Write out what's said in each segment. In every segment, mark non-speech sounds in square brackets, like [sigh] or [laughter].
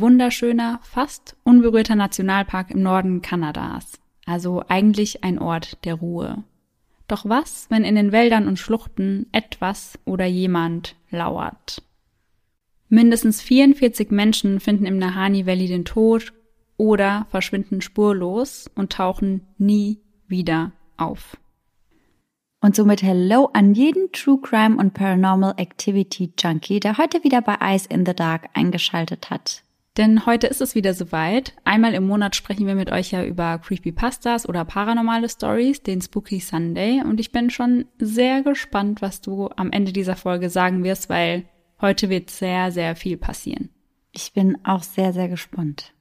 wunderschöner, fast unberührter Nationalpark im Norden Kanadas. Also eigentlich ein Ort der Ruhe. Doch was, wenn in den Wäldern und Schluchten etwas oder jemand lauert? Mindestens 44 Menschen finden im Nahani Valley den Tod oder verschwinden spurlos und tauchen nie wieder auf. Und somit Hello an jeden True Crime und Paranormal Activity Junkie, der heute wieder bei Eyes in the Dark eingeschaltet hat. Denn heute ist es wieder soweit. Einmal im Monat sprechen wir mit euch ja über Creepypastas oder paranormale Stories, den Spooky Sunday. Und ich bin schon sehr gespannt, was du am Ende dieser Folge sagen wirst, weil heute wird sehr, sehr viel passieren. Ich bin auch sehr, sehr gespannt.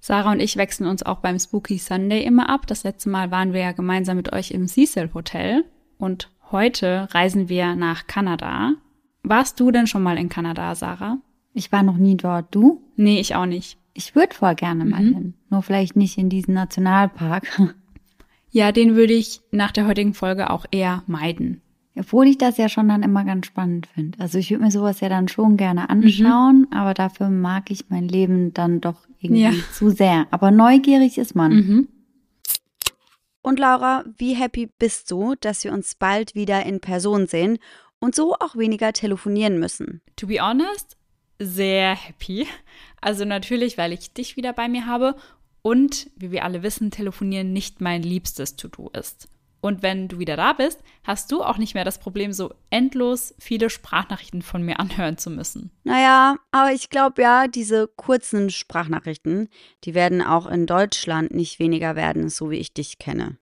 Sarah und ich wechseln uns auch beim Spooky Sunday immer ab. Das letzte Mal waren wir ja gemeinsam mit euch im Cecil Hotel. Und heute reisen wir nach Kanada. Warst du denn schon mal in Kanada, Sarah? Ich war noch nie dort. Du? Nee, ich auch nicht. Ich würde voll gerne mal Mhm. hin. Nur vielleicht nicht in diesen Nationalpark. [laughs] Ja, den würde ich nach der heutigen Folge auch eher meiden. Obwohl ich das ja schon dann immer ganz spannend finde. Also ich würde mir sowas ja dann schon gerne anschauen, aber dafür mag ich mein Leben dann doch irgendwie Ja. zu sehr. Aber neugierig ist man. Mhm. Und Laura, wie happy bist du, dass wir uns bald wieder in Person sehen und so auch weniger telefonieren müssen? To be honest, sehr happy. Also natürlich, weil ich dich wieder bei mir habe und, wie wir alle wissen, telefonieren nicht mein liebstes To-Do ist. Und wenn du wieder da bist, hast du auch nicht mehr das Problem, so endlos viele Sprachnachrichten von mir anhören zu müssen. Naja, aber ich glaube ja, diese kurzen Sprachnachrichten, die werden auch in Deutschland nicht weniger werden, so wie ich dich kenne.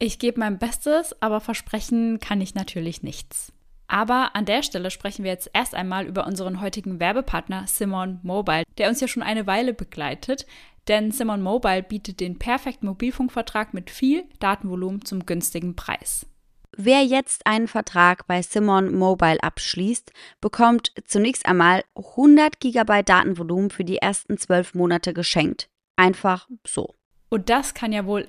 Ich gebe mein Bestes, aber versprechen kann ich natürlich nichts. Aber an der Stelle sprechen wir jetzt erst einmal über unseren heutigen Werbepartner Simon Mobile, der uns ja schon eine Weile begleitet. Denn Simon Mobile bietet den perfekten Mobilfunkvertrag mit viel Datenvolumen zum günstigen Preis. Wer jetzt einen Vertrag bei Simon Mobile abschließt, bekommt zunächst einmal 100 GB Datenvolumen für die ersten 12 Monate geschenkt. Einfach so. Und das kann ja wohl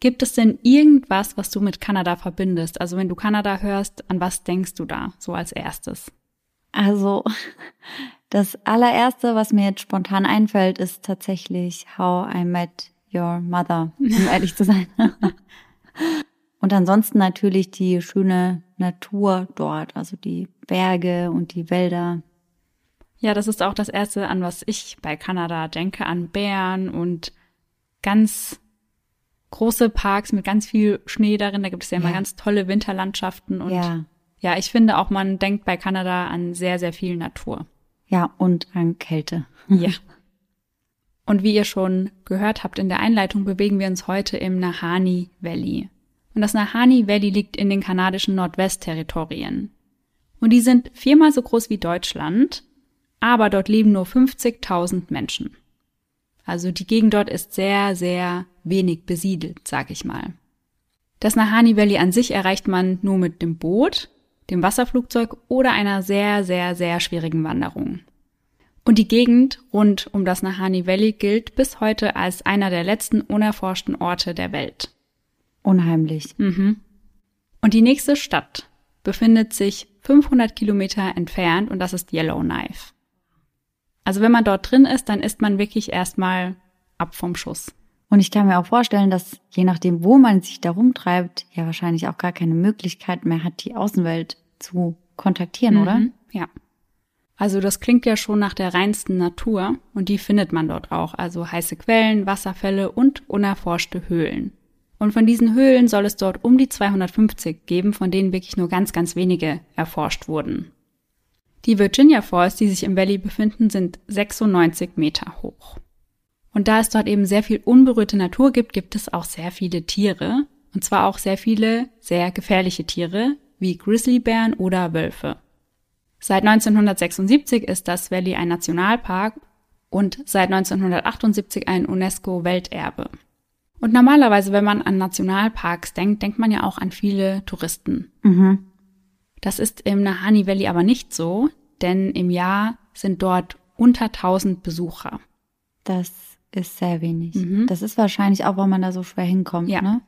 Gibt es denn irgendwas, was du mit Kanada verbindest? Also wenn du Kanada hörst, an was denkst du da so als erstes? Also das allererste, was mir jetzt spontan einfällt, ist tatsächlich How I Met Your Mother, um [laughs] ehrlich zu sein. Und ansonsten natürlich die schöne Natur dort, also die Berge und die Wälder. Ja, das ist auch das Erste, an was ich bei Kanada denke, an Bären und ganz große Parks mit ganz viel Schnee darin. Da gibt es ja immer Ja. ganz tolle Winterlandschaften und Ja. ja, ich finde auch, man denkt bei Kanada an sehr, sehr viel Natur. Ja, und an Kälte. Ja. Und wie ihr schon gehört habt in der Einleitung, bewegen wir uns heute im Nahani Valley. Und das Nahani Valley liegt in den kanadischen Nordwestterritorien. Und die sind viermal so groß wie Deutschland, aber dort leben nur 50.000 Menschen. Also die Gegend dort ist sehr, sehr wenig besiedelt, sag ich mal. Das Nahani Valley an sich erreicht man nur mit dem Boot, dem Wasserflugzeug oder einer sehr, sehr, sehr schwierigen Wanderung. Und die Gegend rund um das Nahani Valley gilt bis heute als einer der letzten unerforschten Orte der Welt. Unheimlich. Mhm. Und die nächste Stadt befindet sich 500 Kilometer entfernt und das ist Yellowknife. Also wenn man dort drin ist, dann ist man wirklich erstmal ab vom Schuss. Und ich kann mir auch vorstellen, dass je nachdem, wo man sich da rumtreibt, ja wahrscheinlich auch gar keine Möglichkeit mehr hat, die Außenwelt zu kontaktieren, mhm, oder? Ja. Also das klingt ja schon nach der reinsten Natur und die findet man dort auch. Also heiße Quellen, Wasserfälle und unerforschte Höhlen. Und von diesen Höhlen soll es dort um die 250 geben, von denen wirklich nur ganz, ganz wenige erforscht wurden. Die Virginia Falls, die sich im Valley befinden, sind 96 Meter hoch. Und da es dort eben sehr viel unberührte Natur gibt, gibt es auch sehr viele Tiere. Und zwar auch sehr viele sehr gefährliche Tiere, wie Grizzlybären oder Wölfe. Seit 1976 ist das Valley ein Nationalpark und seit 1978 ein UNESCO-Welterbe. Und normalerweise, wenn man an Nationalparks denkt, denkt man ja auch an viele Touristen. Mhm. Das ist im Nahani Valley aber nicht so, denn im Jahr sind dort unter 1000 Besucher. Das ist sehr wenig. Mhm. Das ist wahrscheinlich auch, weil man da so schwer hinkommt. Ja. Ne?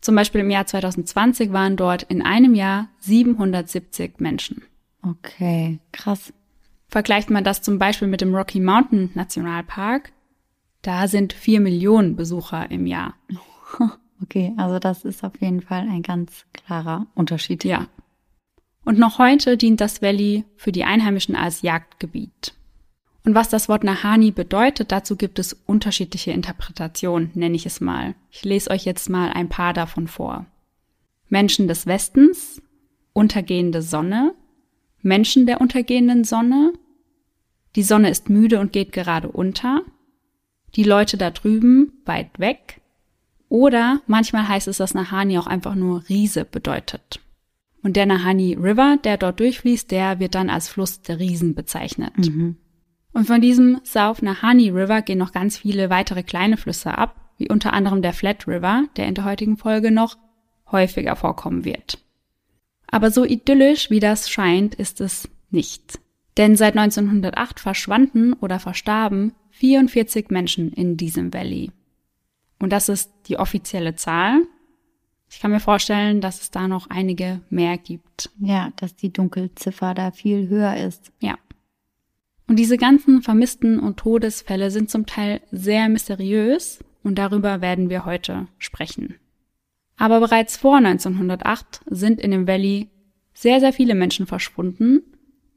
Zum Beispiel im Jahr 2020 waren dort in einem Jahr 770 Menschen. Okay, krass. Vergleicht man das zum Beispiel mit dem Rocky Mountain Nationalpark, da sind vier Millionen Besucher im Jahr. [laughs] Okay, also das ist auf jeden Fall ein ganz klarer Unterschied. Ja. Und noch heute dient das Valley für die Einheimischen als Jagdgebiet. Und was das Wort Nahani bedeutet, dazu gibt es unterschiedliche Interpretationen, nenne ich es mal. Ich lese euch jetzt mal ein paar davon vor. Menschen des Westens, untergehende Sonne, Menschen der untergehenden Sonne, die Sonne ist müde und geht gerade unter, die Leute da drüben weit weg. Oder manchmal heißt es, dass Nahani auch einfach nur Riese bedeutet. Und der Nahani River, der dort durchfließt, der wird dann als Fluss der Riesen bezeichnet. Mhm. Und von diesem South Nahani River gehen noch ganz viele weitere kleine Flüsse ab, wie unter anderem der Flat River, der in der heutigen Folge noch häufiger vorkommen wird. Aber so idyllisch wie das scheint, ist es nicht. Denn seit 1908 verschwanden oder verstarben 44 Menschen in diesem Valley. Und das ist die offizielle Zahl. Ich kann mir vorstellen, dass es da noch einige mehr gibt. Ja, dass die Dunkelziffer da viel höher ist. Ja. Und diese ganzen vermissten und Todesfälle sind zum Teil sehr mysteriös und darüber werden wir heute sprechen. Aber bereits vor 1908 sind in dem Valley sehr, sehr viele Menschen verschwunden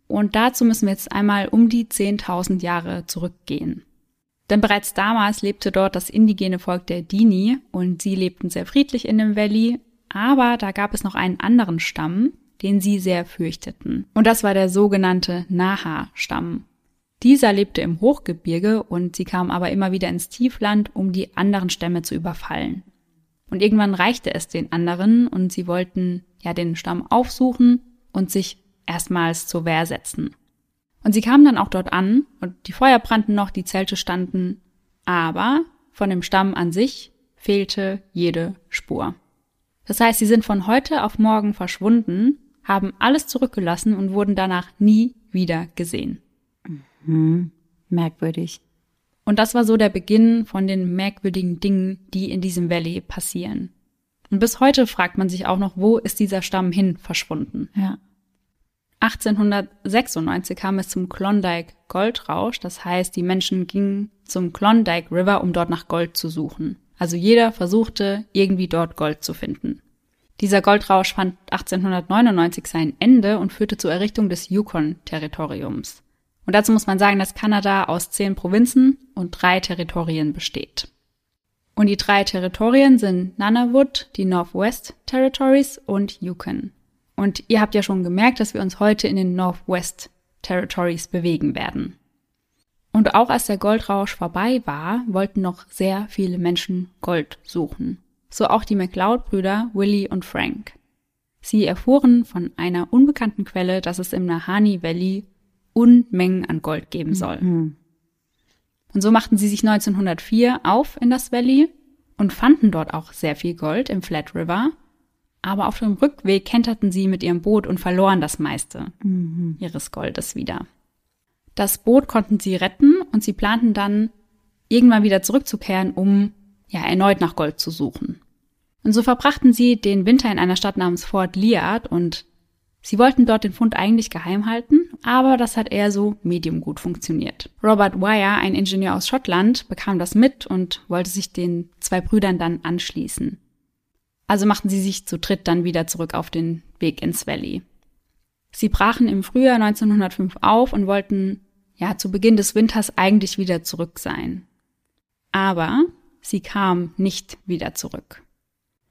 und dazu müssen wir jetzt einmal um die 10.000 Jahre zurückgehen. Denn bereits damals lebte dort das indigene Volk der Dini und sie lebten sehr friedlich in dem Valley, aber da gab es noch einen anderen Stamm, den sie sehr fürchteten. Und das war der sogenannte Naha-Stamm. Dieser lebte im Hochgebirge und sie kamen aber immer wieder ins Tiefland, um die anderen Stämme zu überfallen. Und irgendwann reichte es den anderen und sie wollten ja den Stamm aufsuchen und sich erstmals zur Wehr setzen. Und sie kamen dann auch dort an und die Feuer brannten noch, die Zelte standen, aber von dem Stamm an sich fehlte jede Spur. Das heißt, sie sind von heute auf morgen verschwunden, haben alles zurückgelassen und wurden danach nie wieder gesehen. Mhm. Merkwürdig. Und das war so der Beginn von den merkwürdigen Dingen, die in diesem Valley passieren. Und bis heute fragt man sich auch noch, wo ist dieser Stamm hin verschwunden? Ja. 1896 kam es zum Klondike Goldrausch, das heißt, die Menschen gingen zum Klondike River, um dort nach Gold zu suchen. Also jeder versuchte, irgendwie dort Gold zu finden. Dieser Goldrausch fand 1899 sein Ende und führte zur Errichtung des Yukon-Territoriums. Und dazu muss man sagen, dass Kanada aus zehn Provinzen und drei Territorien besteht. Und die drei Territorien sind Nunavut, die Northwest Territories und Yukon. Und ihr habt ja schon gemerkt, dass wir uns heute in den Northwest Territories bewegen werden. Und auch als der Goldrausch vorbei war, wollten noch sehr viele Menschen Gold suchen. So auch die McLeod-Brüder Willie und Frank. Sie erfuhren von einer unbekannten Quelle, dass es im Nahani Valley Unmengen an Gold geben soll. Mhm. Und so machten sie sich 1904 auf in das Valley und fanden dort auch sehr viel Gold im Flat River aber auf dem Rückweg kenterten sie mit ihrem Boot und verloren das meiste mhm. ihres Goldes wieder. Das Boot konnten sie retten und sie planten dann, irgendwann wieder zurückzukehren, um ja erneut nach Gold zu suchen. Und so verbrachten sie den Winter in einer Stadt namens Fort Liard und Sie wollten dort den Fund eigentlich geheim halten, aber das hat eher so medium gut funktioniert. Robert Wire, ein Ingenieur aus Schottland, bekam das mit und wollte sich den zwei Brüdern dann anschließen. Also machten sie sich zu dritt dann wieder zurück auf den Weg ins Valley. Sie brachen im Frühjahr 1905 auf und wollten ja zu Beginn des Winters eigentlich wieder zurück sein. Aber sie kam nicht wieder zurück.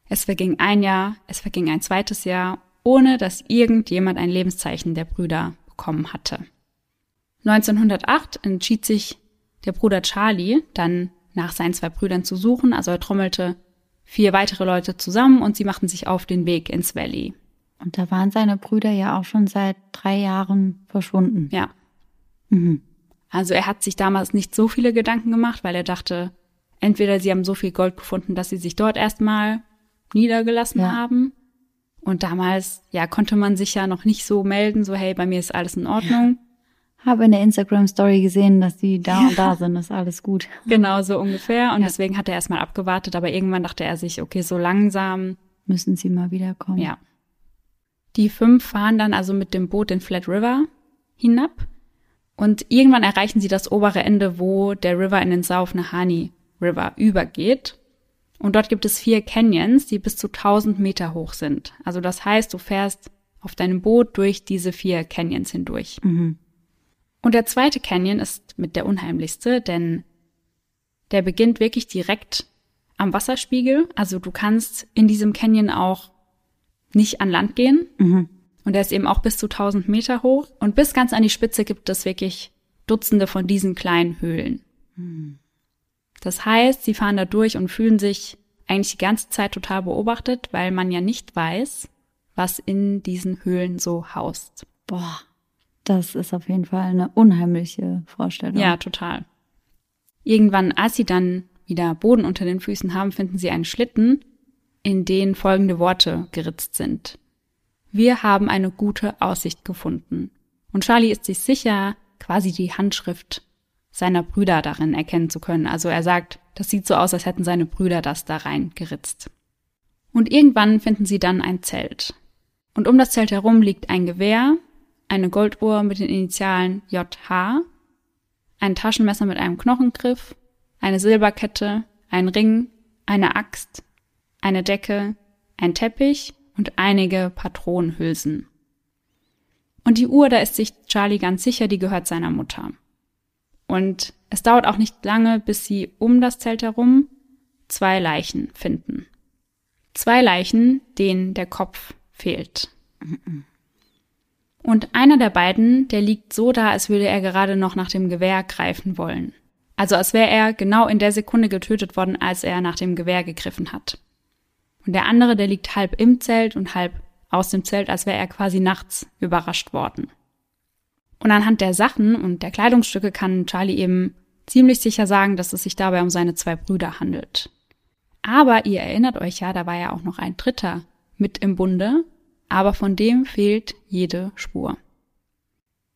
Es verging ein Jahr, es verging ein zweites Jahr ohne dass irgendjemand ein Lebenszeichen der Brüder bekommen hatte. 1908 entschied sich der Bruder Charlie dann nach seinen zwei Brüdern zu suchen, also er trommelte vier weitere Leute zusammen und sie machten sich auf den Weg ins Valley. Und da waren seine Brüder ja auch schon seit drei Jahren verschwunden. Ja. Mhm. Also er hat sich damals nicht so viele Gedanken gemacht, weil er dachte, entweder sie haben so viel Gold gefunden, dass sie sich dort erstmal niedergelassen ja. haben, und damals, ja, konnte man sich ja noch nicht so melden, so, hey, bei mir ist alles in Ordnung. Ja. Habe in der Instagram-Story gesehen, dass die da ja. und da sind, ist alles gut. Genau, so ungefähr. Und ja. deswegen hat er erstmal abgewartet, aber irgendwann dachte er sich, okay, so langsam. Müssen sie mal wiederkommen. Ja. Die fünf fahren dann also mit dem Boot den Flat River hinab. Und irgendwann erreichen sie das obere Ende, wo der River in den South Nahani River übergeht. Und dort gibt es vier Canyons, die bis zu 1000 Meter hoch sind. Also das heißt, du fährst auf deinem Boot durch diese vier Canyons hindurch. Mhm. Und der zweite Canyon ist mit der unheimlichste, denn der beginnt wirklich direkt am Wasserspiegel. Also du kannst in diesem Canyon auch nicht an Land gehen. Mhm. Und er ist eben auch bis zu 1000 Meter hoch. Und bis ganz an die Spitze gibt es wirklich Dutzende von diesen kleinen Höhlen. Mhm. Das heißt, sie fahren da durch und fühlen sich eigentlich die ganze Zeit total beobachtet, weil man ja nicht weiß, was in diesen Höhlen so haust. Boah, das ist auf jeden Fall eine unheimliche Vorstellung. Ja, total. Irgendwann, als sie dann wieder Boden unter den Füßen haben, finden sie einen Schlitten, in den folgende Worte geritzt sind. Wir haben eine gute Aussicht gefunden. Und Charlie ist sich sicher, quasi die Handschrift seiner Brüder darin erkennen zu können. Also er sagt, das sieht so aus, als hätten seine Brüder das da rein geritzt. Und irgendwann finden sie dann ein Zelt. Und um das Zelt herum liegt ein Gewehr, eine Golduhr mit den Initialen JH, ein Taschenmesser mit einem Knochengriff, eine Silberkette, ein Ring, eine Axt, eine Decke, ein Teppich und einige Patronenhülsen. Und die Uhr, da ist sich Charlie ganz sicher, die gehört seiner Mutter. Und es dauert auch nicht lange, bis sie um das Zelt herum zwei Leichen finden. Zwei Leichen, denen der Kopf fehlt. Und einer der beiden, der liegt so da, als würde er gerade noch nach dem Gewehr greifen wollen. Also als wäre er genau in der Sekunde getötet worden, als er nach dem Gewehr gegriffen hat. Und der andere, der liegt halb im Zelt und halb aus dem Zelt, als wäre er quasi nachts überrascht worden. Und anhand der Sachen und der Kleidungsstücke kann Charlie eben ziemlich sicher sagen, dass es sich dabei um seine zwei Brüder handelt. Aber ihr erinnert euch ja, da war ja auch noch ein Dritter mit im Bunde, aber von dem fehlt jede Spur.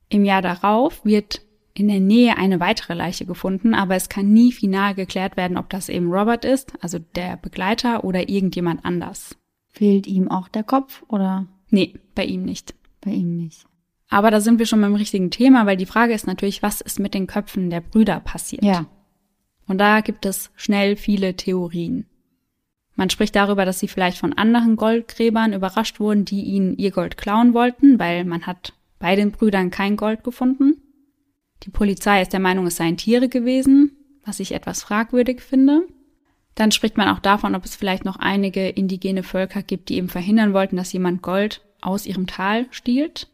Im Jahr darauf wird in der Nähe eine weitere Leiche gefunden, aber es kann nie final geklärt werden, ob das eben Robert ist, also der Begleiter oder irgendjemand anders. Fehlt ihm auch der Kopf oder? Nee, bei ihm nicht. Bei ihm nicht. Aber da sind wir schon beim richtigen Thema, weil die Frage ist natürlich, was ist mit den Köpfen der Brüder passiert? Ja. Und da gibt es schnell viele Theorien. Man spricht darüber, dass sie vielleicht von anderen Goldgräbern überrascht wurden, die ihnen ihr Gold klauen wollten, weil man hat bei den Brüdern kein Gold gefunden. Die Polizei ist der Meinung, es seien Tiere gewesen, was ich etwas fragwürdig finde. Dann spricht man auch davon, ob es vielleicht noch einige indigene Völker gibt, die eben verhindern wollten, dass jemand Gold aus ihrem Tal stiehlt.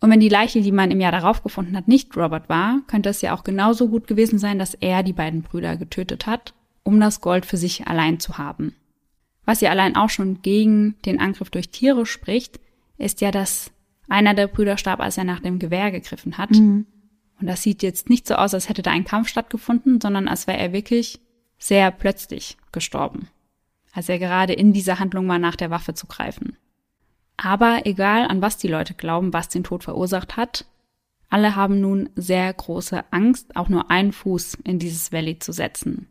Und wenn die Leiche, die man im Jahr darauf gefunden hat, nicht Robert war, könnte es ja auch genauso gut gewesen sein, dass er die beiden Brüder getötet hat, um das Gold für sich allein zu haben. Was ja allein auch schon gegen den Angriff durch Tiere spricht, ist ja, dass einer der Brüder starb, als er nach dem Gewehr gegriffen hat. Mhm. Und das sieht jetzt nicht so aus, als hätte da ein Kampf stattgefunden, sondern als wäre er wirklich sehr plötzlich gestorben. Als er gerade in dieser Handlung war, nach der Waffe zu greifen. Aber egal, an was die Leute glauben, was den Tod verursacht hat, alle haben nun sehr große Angst, auch nur einen Fuß in dieses Valley zu setzen.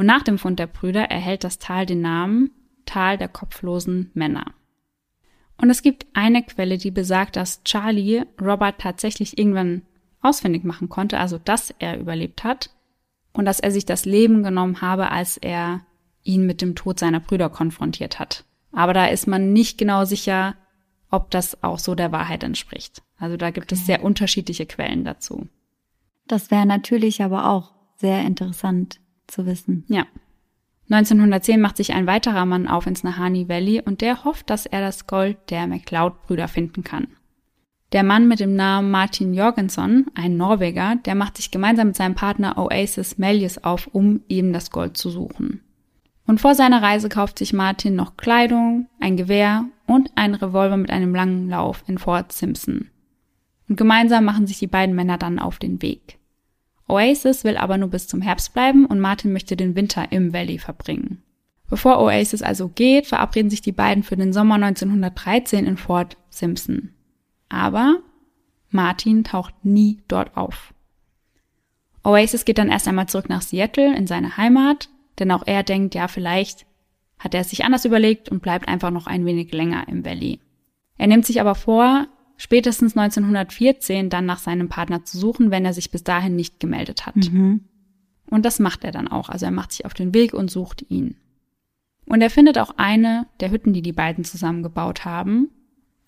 Und nach dem Fund der Brüder erhält das Tal den Namen Tal der kopflosen Männer. Und es gibt eine Quelle, die besagt, dass Charlie Robert tatsächlich irgendwann ausfindig machen konnte, also dass er überlebt hat und dass er sich das Leben genommen habe, als er ihn mit dem Tod seiner Brüder konfrontiert hat. Aber da ist man nicht genau sicher, ob das auch so der Wahrheit entspricht. Also da gibt okay. es sehr unterschiedliche Quellen dazu. Das wäre natürlich aber auch sehr interessant zu wissen. Ja. 1910 macht sich ein weiterer Mann auf ins Nahani Valley und der hofft, dass er das Gold der MacLeod-Brüder finden kann. Der Mann mit dem Namen Martin Jorgensen, ein Norweger, der macht sich gemeinsam mit seinem Partner Oasis Melius auf, um eben das Gold zu suchen. Und vor seiner Reise kauft sich Martin noch Kleidung, ein Gewehr und einen Revolver mit einem langen Lauf in Fort Simpson. Und gemeinsam machen sich die beiden Männer dann auf den Weg. Oasis will aber nur bis zum Herbst bleiben und Martin möchte den Winter im Valley verbringen. Bevor Oasis also geht, verabreden sich die beiden für den Sommer 1913 in Fort Simpson. Aber Martin taucht nie dort auf. Oasis geht dann erst einmal zurück nach Seattle in seine Heimat, denn auch er denkt, ja, vielleicht hat er es sich anders überlegt und bleibt einfach noch ein wenig länger im Valley. Er nimmt sich aber vor, spätestens 1914 dann nach seinem Partner zu suchen, wenn er sich bis dahin nicht gemeldet hat. Mhm. Und das macht er dann auch. Also er macht sich auf den Weg und sucht ihn. Und er findet auch eine der Hütten, die die beiden zusammengebaut haben,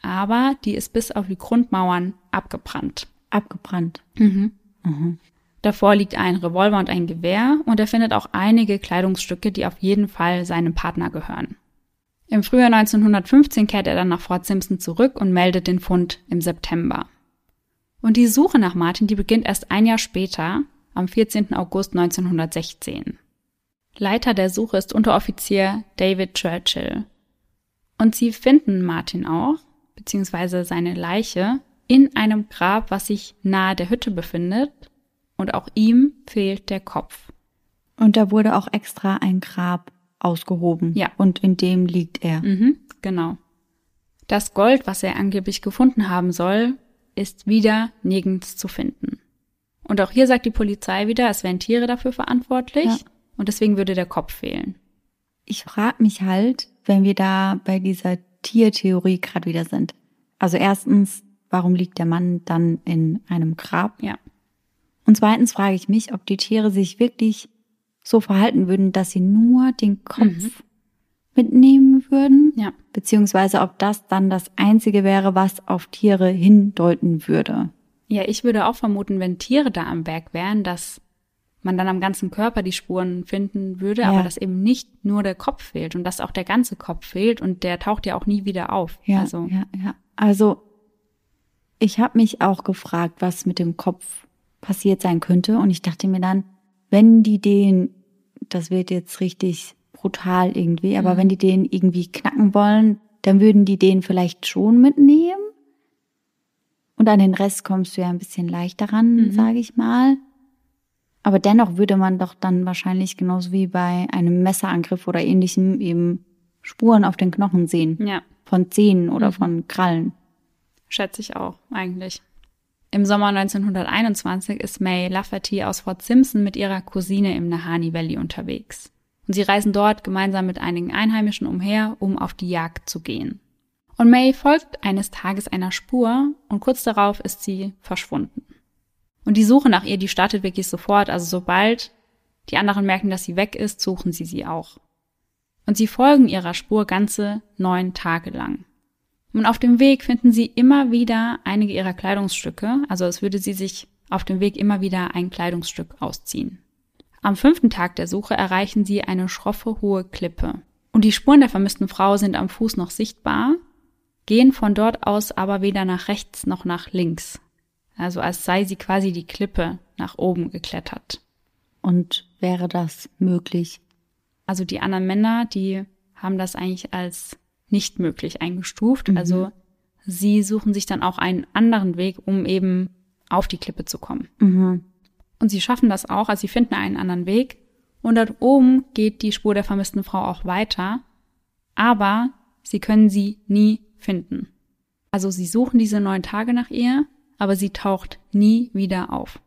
aber die ist bis auf die Grundmauern abgebrannt. Abgebrannt. Mhm. Mhm. Davor liegt ein Revolver und ein Gewehr und er findet auch einige Kleidungsstücke, die auf jeden Fall seinem Partner gehören. Im Frühjahr 1915 kehrt er dann nach Fort Simpson zurück und meldet den Fund im September. Und die Suche nach Martin, die beginnt erst ein Jahr später, am 14. August 1916. Leiter der Suche ist Unteroffizier David Churchill. Und sie finden Martin auch, beziehungsweise seine Leiche, in einem Grab, was sich nahe der Hütte befindet, und auch ihm fehlt der Kopf. Und da wurde auch extra ein Grab ausgehoben. Ja. Und in dem liegt er. Mhm, genau. Das Gold, was er angeblich gefunden haben soll, ist wieder nirgends zu finden. Und auch hier sagt die Polizei wieder, es wären Tiere dafür verantwortlich ja. und deswegen würde der Kopf fehlen. Ich frage mich halt, wenn wir da bei dieser Tiertheorie gerade wieder sind. Also erstens, warum liegt der Mann dann in einem Grab? Ja. Und zweitens frage ich mich, ob die Tiere sich wirklich so verhalten würden, dass sie nur den Kopf mhm. mitnehmen würden. Ja. Beziehungsweise ob das dann das Einzige wäre, was auf Tiere hindeuten würde. Ja, ich würde auch vermuten, wenn Tiere da am Berg wären, dass man dann am ganzen Körper die Spuren finden würde, ja. aber dass eben nicht nur der Kopf fehlt und dass auch der ganze Kopf fehlt und der taucht ja auch nie wieder auf. Ja, also. ja, ja. Also ich habe mich auch gefragt, was mit dem Kopf passiert sein könnte und ich dachte mir dann, wenn die den, das wird jetzt richtig brutal irgendwie, aber mhm. wenn die den irgendwie knacken wollen, dann würden die den vielleicht schon mitnehmen. Und an den Rest kommst du ja ein bisschen leichter ran, mhm. sage ich mal. Aber dennoch würde man doch dann wahrscheinlich genauso wie bei einem Messerangriff oder ähnlichem eben Spuren auf den Knochen sehen. Ja. Von Zähnen oder mhm. von Krallen. Schätze ich auch, eigentlich. Im Sommer 1921 ist May Lafferty aus Fort Simpson mit ihrer Cousine im Nahani Valley unterwegs. Und sie reisen dort gemeinsam mit einigen Einheimischen umher, um auf die Jagd zu gehen. Und May folgt eines Tages einer Spur und kurz darauf ist sie verschwunden. Und die Suche nach ihr, die startet wirklich sofort, also sobald die anderen merken, dass sie weg ist, suchen sie sie auch. Und sie folgen ihrer Spur ganze neun Tage lang. Und auf dem Weg finden sie immer wieder einige ihrer Kleidungsstücke, also es würde sie sich auf dem Weg immer wieder ein Kleidungsstück ausziehen. Am fünften Tag der Suche erreichen sie eine schroffe, hohe Klippe. Und die Spuren der vermissten Frau sind am Fuß noch sichtbar, gehen von dort aus aber weder nach rechts noch nach links. Also als sei sie quasi die Klippe nach oben geklettert. Und wäre das möglich? Also die anderen Männer, die haben das eigentlich als nicht möglich eingestuft. Mhm. Also sie suchen sich dann auch einen anderen Weg, um eben auf die Klippe zu kommen. Mhm. Und sie schaffen das auch, also sie finden einen anderen Weg. Und dort oben geht die Spur der vermissten Frau auch weiter, aber sie können sie nie finden. Also sie suchen diese neun Tage nach ihr, aber sie taucht nie wieder auf.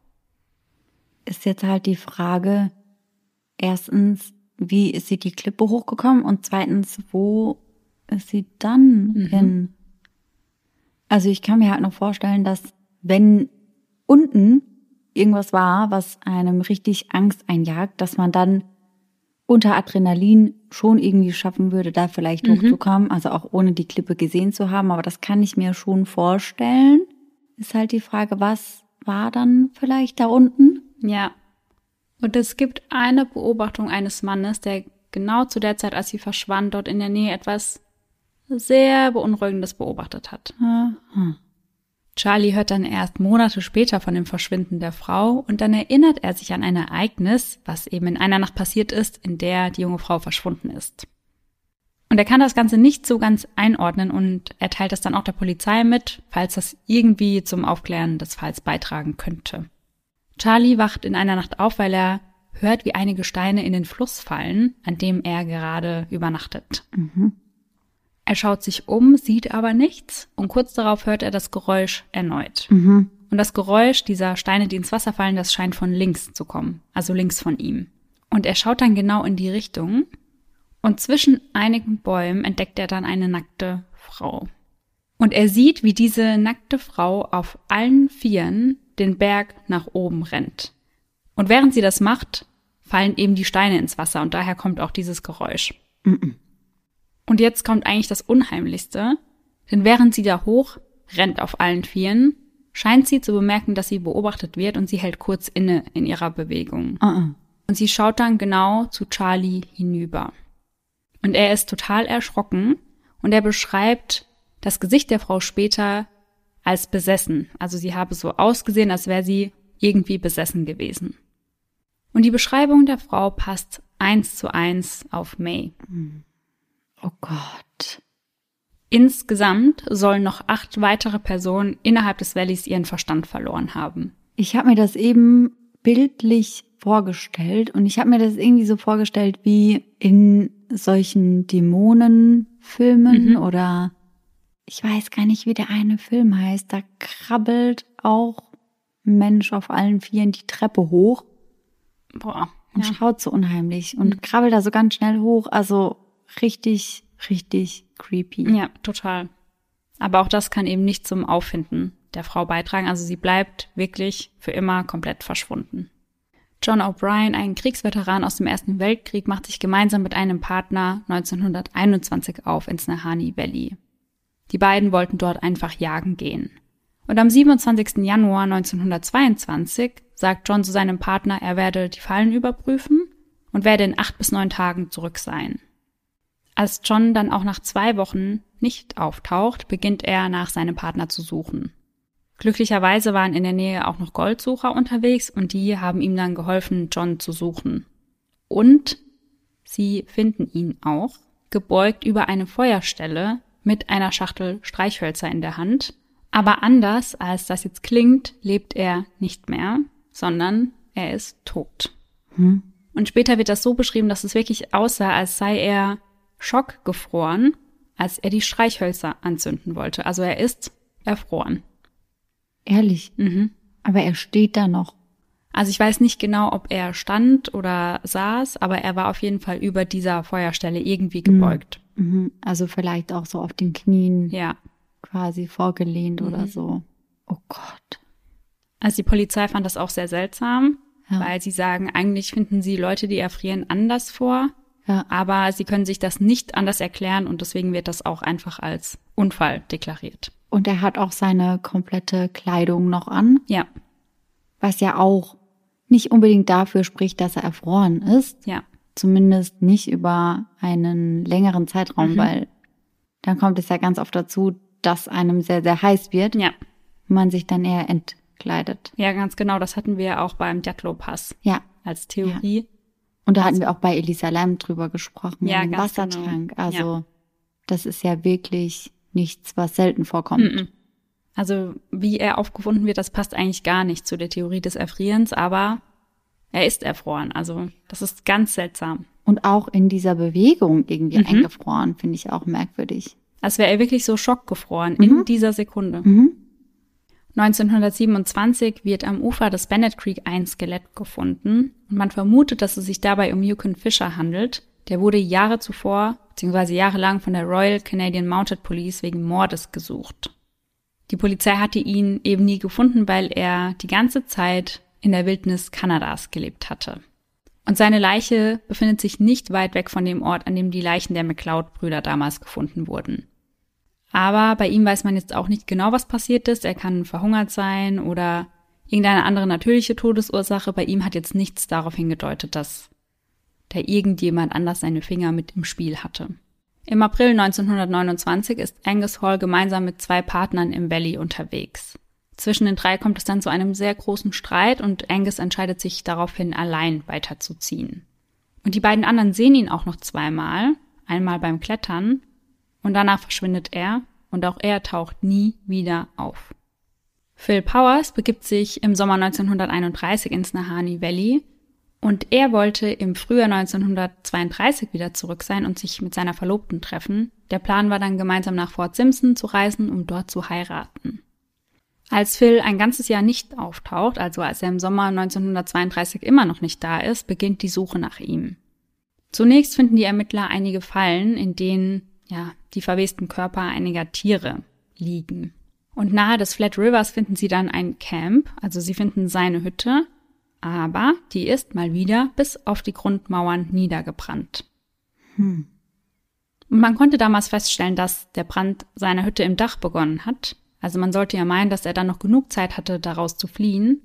Ist jetzt halt die Frage, erstens, wie ist sie die Klippe hochgekommen und zweitens, wo ist sie dann mhm. hin? Also ich kann mir halt noch vorstellen, dass wenn unten irgendwas war, was einem richtig Angst einjagt, dass man dann unter Adrenalin schon irgendwie schaffen würde, da vielleicht Mhm. hochzukommen, also auch ohne die Klippe gesehen zu haben, aber das kann ich mir schon vorstellen. Ist halt die Frage, was war dann vielleicht da unten? Ja. Und es gibt eine Beobachtung eines Mannes, der genau zu der Zeit, als sie verschwand, dort in der Nähe etwas sehr Beunruhigendes beobachtet hat. Charlie hört dann erst Monate später von dem Verschwinden der Frau und dann erinnert er sich an ein Ereignis, was eben in einer Nacht passiert ist, in der die junge Frau verschwunden ist. Und er kann das Ganze nicht so ganz einordnen und er teilt es dann auch der Polizei mit, falls das irgendwie zum Aufklären des Falls beitragen könnte. Charlie wacht in einer Nacht auf, weil er hört, wie einige Steine in den Fluss fallen, an dem er gerade übernachtet. Er schaut sich um, sieht aber nichts und kurz darauf hört er das Geräusch erneut. Mhm. Und das Geräusch dieser Steine, die ins Wasser fallen, das scheint von links zu kommen, also links von ihm. Und er schaut dann genau in die Richtung und zwischen einigen Bäumen entdeckt er dann eine nackte Frau. Und er sieht, wie diese nackte Frau auf allen Vieren den Berg nach oben rennt. Und während sie das macht, fallen eben die Steine ins Wasser und daher kommt auch dieses Geräusch. Und jetzt kommt eigentlich das Unheimlichste, denn während sie da hoch rennt auf allen Vieren, scheint sie zu bemerken, dass sie beobachtet wird und sie hält kurz inne in ihrer Bewegung. Uh-uh. Und sie schaut dann genau zu Charlie hinüber. Und er ist total erschrocken und er beschreibt das Gesicht der Frau später als besessen. Also sie habe so ausgesehen, als wäre sie irgendwie besessen gewesen. Und die Beschreibung der Frau passt eins zu eins auf May. Oh Gott. Insgesamt sollen noch acht weitere Personen innerhalb des Valleys ihren Verstand verloren haben. Ich habe mir das eben bildlich vorgestellt und ich habe mir das irgendwie so vorgestellt wie in solchen Dämonenfilmen Mhm. oder ich weiß gar nicht, wie der eine Film heißt. Da krabbelt auch Mensch auf allen Vieren die Treppe hoch Boah. und Ja. schaut so unheimlich und krabbelt da so ganz schnell hoch. Also richtig, richtig creepy. ja, total. Aber auch das kann eben nicht zum Auffinden der Frau beitragen. Also sie bleibt wirklich für immer komplett verschwunden. John O'Brien, ein Kriegsveteran aus dem Ersten Weltkrieg, macht sich gemeinsam mit einem Partner 1921 auf ins Nahani Valley. Die beiden wollten dort einfach jagen gehen. Und am 27. Januar 1922 sagt John zu seinem Partner, er werde die Fallen überprüfen und werde in acht bis neun Tagen zurück sein. Als John dann auch nach zwei Wochen nicht auftaucht, beginnt er nach seinem Partner zu suchen. Glücklicherweise waren in der Nähe auch noch Goldsucher unterwegs und die haben ihm dann geholfen, John zu suchen. Und sie finden ihn auch, gebeugt über eine Feuerstelle mit einer Schachtel Streichhölzer in der Hand. Aber anders als das jetzt klingt, lebt er nicht mehr, sondern er ist tot. Und später wird das so beschrieben, dass es wirklich aussah, als sei er schockgefroren, als er die Streichhölzer anzünden wollte. Also er ist erfroren. Ehrlich. Mhm. Aber er steht da noch. Also ich weiß nicht genau, ob er stand oder saß, aber er war auf jeden Fall über dieser Feuerstelle irgendwie gebeugt. Mhm. Also vielleicht auch so auf den Knien Ja. quasi vorgelehnt Mhm. oder so. Oh Gott. Also die Polizei fand das auch sehr seltsam, Ja. weil sie sagen, eigentlich finden sie Leute, die erfrieren, anders vor, Ja. aber sie können sich das nicht anders erklären und deswegen wird das auch einfach als Unfall deklariert. Und er hat auch seine komplette Kleidung noch an, Ja, was ja auch nicht unbedingt dafür spricht, dass er erfroren ist. ja, Zumindest nicht über einen längeren Zeitraum, Mhm. weil dann kommt es ja ganz oft dazu, dass einem sehr, sehr heiß wird ja, und man sich dann eher entkleidet. ja, ganz genau. Das hatten wir ja auch beim Djatlo-Pass Ja. als Theorie. Und da hatten wir auch bei Elisa Lam drüber gesprochen, Ja, im ganz Wassertank. genau. Also das ist ja wirklich nichts, was selten vorkommt. Mhm. Also wie er aufgefunden wird, das passt eigentlich gar nicht zu der Theorie des Erfrierens, aber er ist erfroren. Also das ist ganz seltsam. Und auch in dieser Bewegung irgendwie Mhm. eingefroren, finde ich auch merkwürdig. Als wäre er wirklich so schockgefroren in dieser Sekunde. Mhm. 1927 wird am Ufer des Bennett Creek ein Skelett gefunden und man vermutet, dass es sich dabei um Yukon Fisher handelt. Der wurde Jahre zuvor, beziehungsweise jahrelang von der Royal Canadian Mounted Police wegen Mordes gesucht. Die Polizei hatte ihn eben nie gefunden, weil er die ganze Zeit in der Wildnis Kanadas gelebt hatte. Und seine Leiche befindet sich nicht weit weg von dem Ort, an dem die Leichen der McLeod-Brüder damals gefunden wurden. Aber bei ihm weiß man jetzt auch nicht genau, was passiert ist. Er kann verhungert sein oder irgendeine andere natürliche Todesursache. Bei ihm hat jetzt nichts darauf hingedeutet, dass da irgendjemand anders seine Finger mit im Spiel hatte. Im April 1929 ist Angus Hall gemeinsam mit zwei Partnern im Valley unterwegs. Zwischen den drei kommt es dann zu einem sehr großen Streit und Angus entscheidet sich daraufhin allein weiterzuziehen. Und die beiden anderen sehen ihn auch noch zweimal, einmal beim Klettern und danach verschwindet er und auch er taucht nie wieder auf. Phil Powers begibt sich im Sommer 1931 ins Nahani Valley und er wollte im Frühjahr 1932 wieder zurück sein und sich mit seiner Verlobten treffen. Der Plan war dann gemeinsam nach Fort Simpson zu reisen, um dort zu heiraten. Als Phil ein ganzes Jahr nicht auftaucht, also als er im Sommer 1932 immer noch nicht da ist, beginnt die Suche nach ihm. Zunächst finden die Ermittler einige Fallen, in denen ja, die verwesten Körper einiger Tiere liegen. Und nahe des Flat Rivers finden sie dann ein Camp, also sie finden seine Hütte, aber die ist mal wieder bis auf die Grundmauern niedergebrannt. Hm. Und man konnte damals feststellen, dass der Brand seiner Hütte im Dach begonnen hat. Also man sollte ja meinen, dass er dann noch genug Zeit hatte, daraus zu fliehen.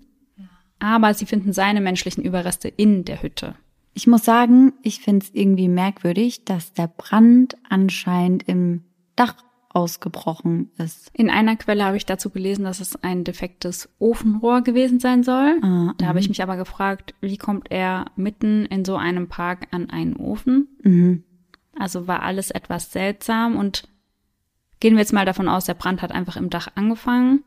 Aber sie finden seine menschlichen Überreste in der Hütte. Ich muss sagen, ich finde es irgendwie merkwürdig, dass der Brand anscheinend im Dach ausgebrochen ist. In einer Quelle habe ich dazu gelesen, dass es ein defektes Ofenrohr gewesen sein soll. Ah, da habe ich mhm. mich aber gefragt, wie kommt er mitten in so einem Park an einen Ofen? Mhm. Also war alles etwas seltsam und gehen wir jetzt mal davon aus, der Brand hat einfach im Dach angefangen.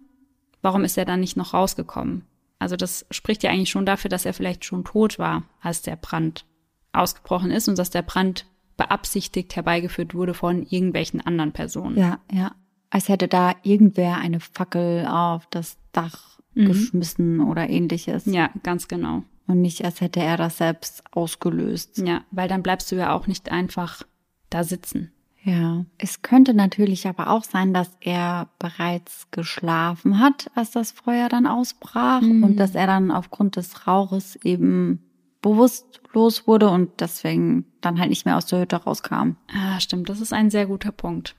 Warum ist er dann nicht noch rausgekommen? Also das spricht ja eigentlich schon dafür, dass er vielleicht schon tot war, als der Brand ausgebrochen ist und dass der Brand beabsichtigt herbeigeführt wurde von irgendwelchen anderen Personen. Ja, ja. Als hätte da irgendwer eine Fackel auf das Dach mhm. geschmissen oder ähnliches. Ja, ganz genau. Und nicht, als hätte er das selbst ausgelöst. Ja, weil dann bleibst du ja auch nicht einfach da sitzen. Ja, es könnte natürlich aber auch sein, dass er bereits geschlafen hat, als das Feuer dann ausbrach mhm. und dass er dann aufgrund des Rauches eben bewusstlos wurde und deswegen dann halt nicht mehr aus der Hütte rauskam. Ah, stimmt, das ist ein sehr guter Punkt.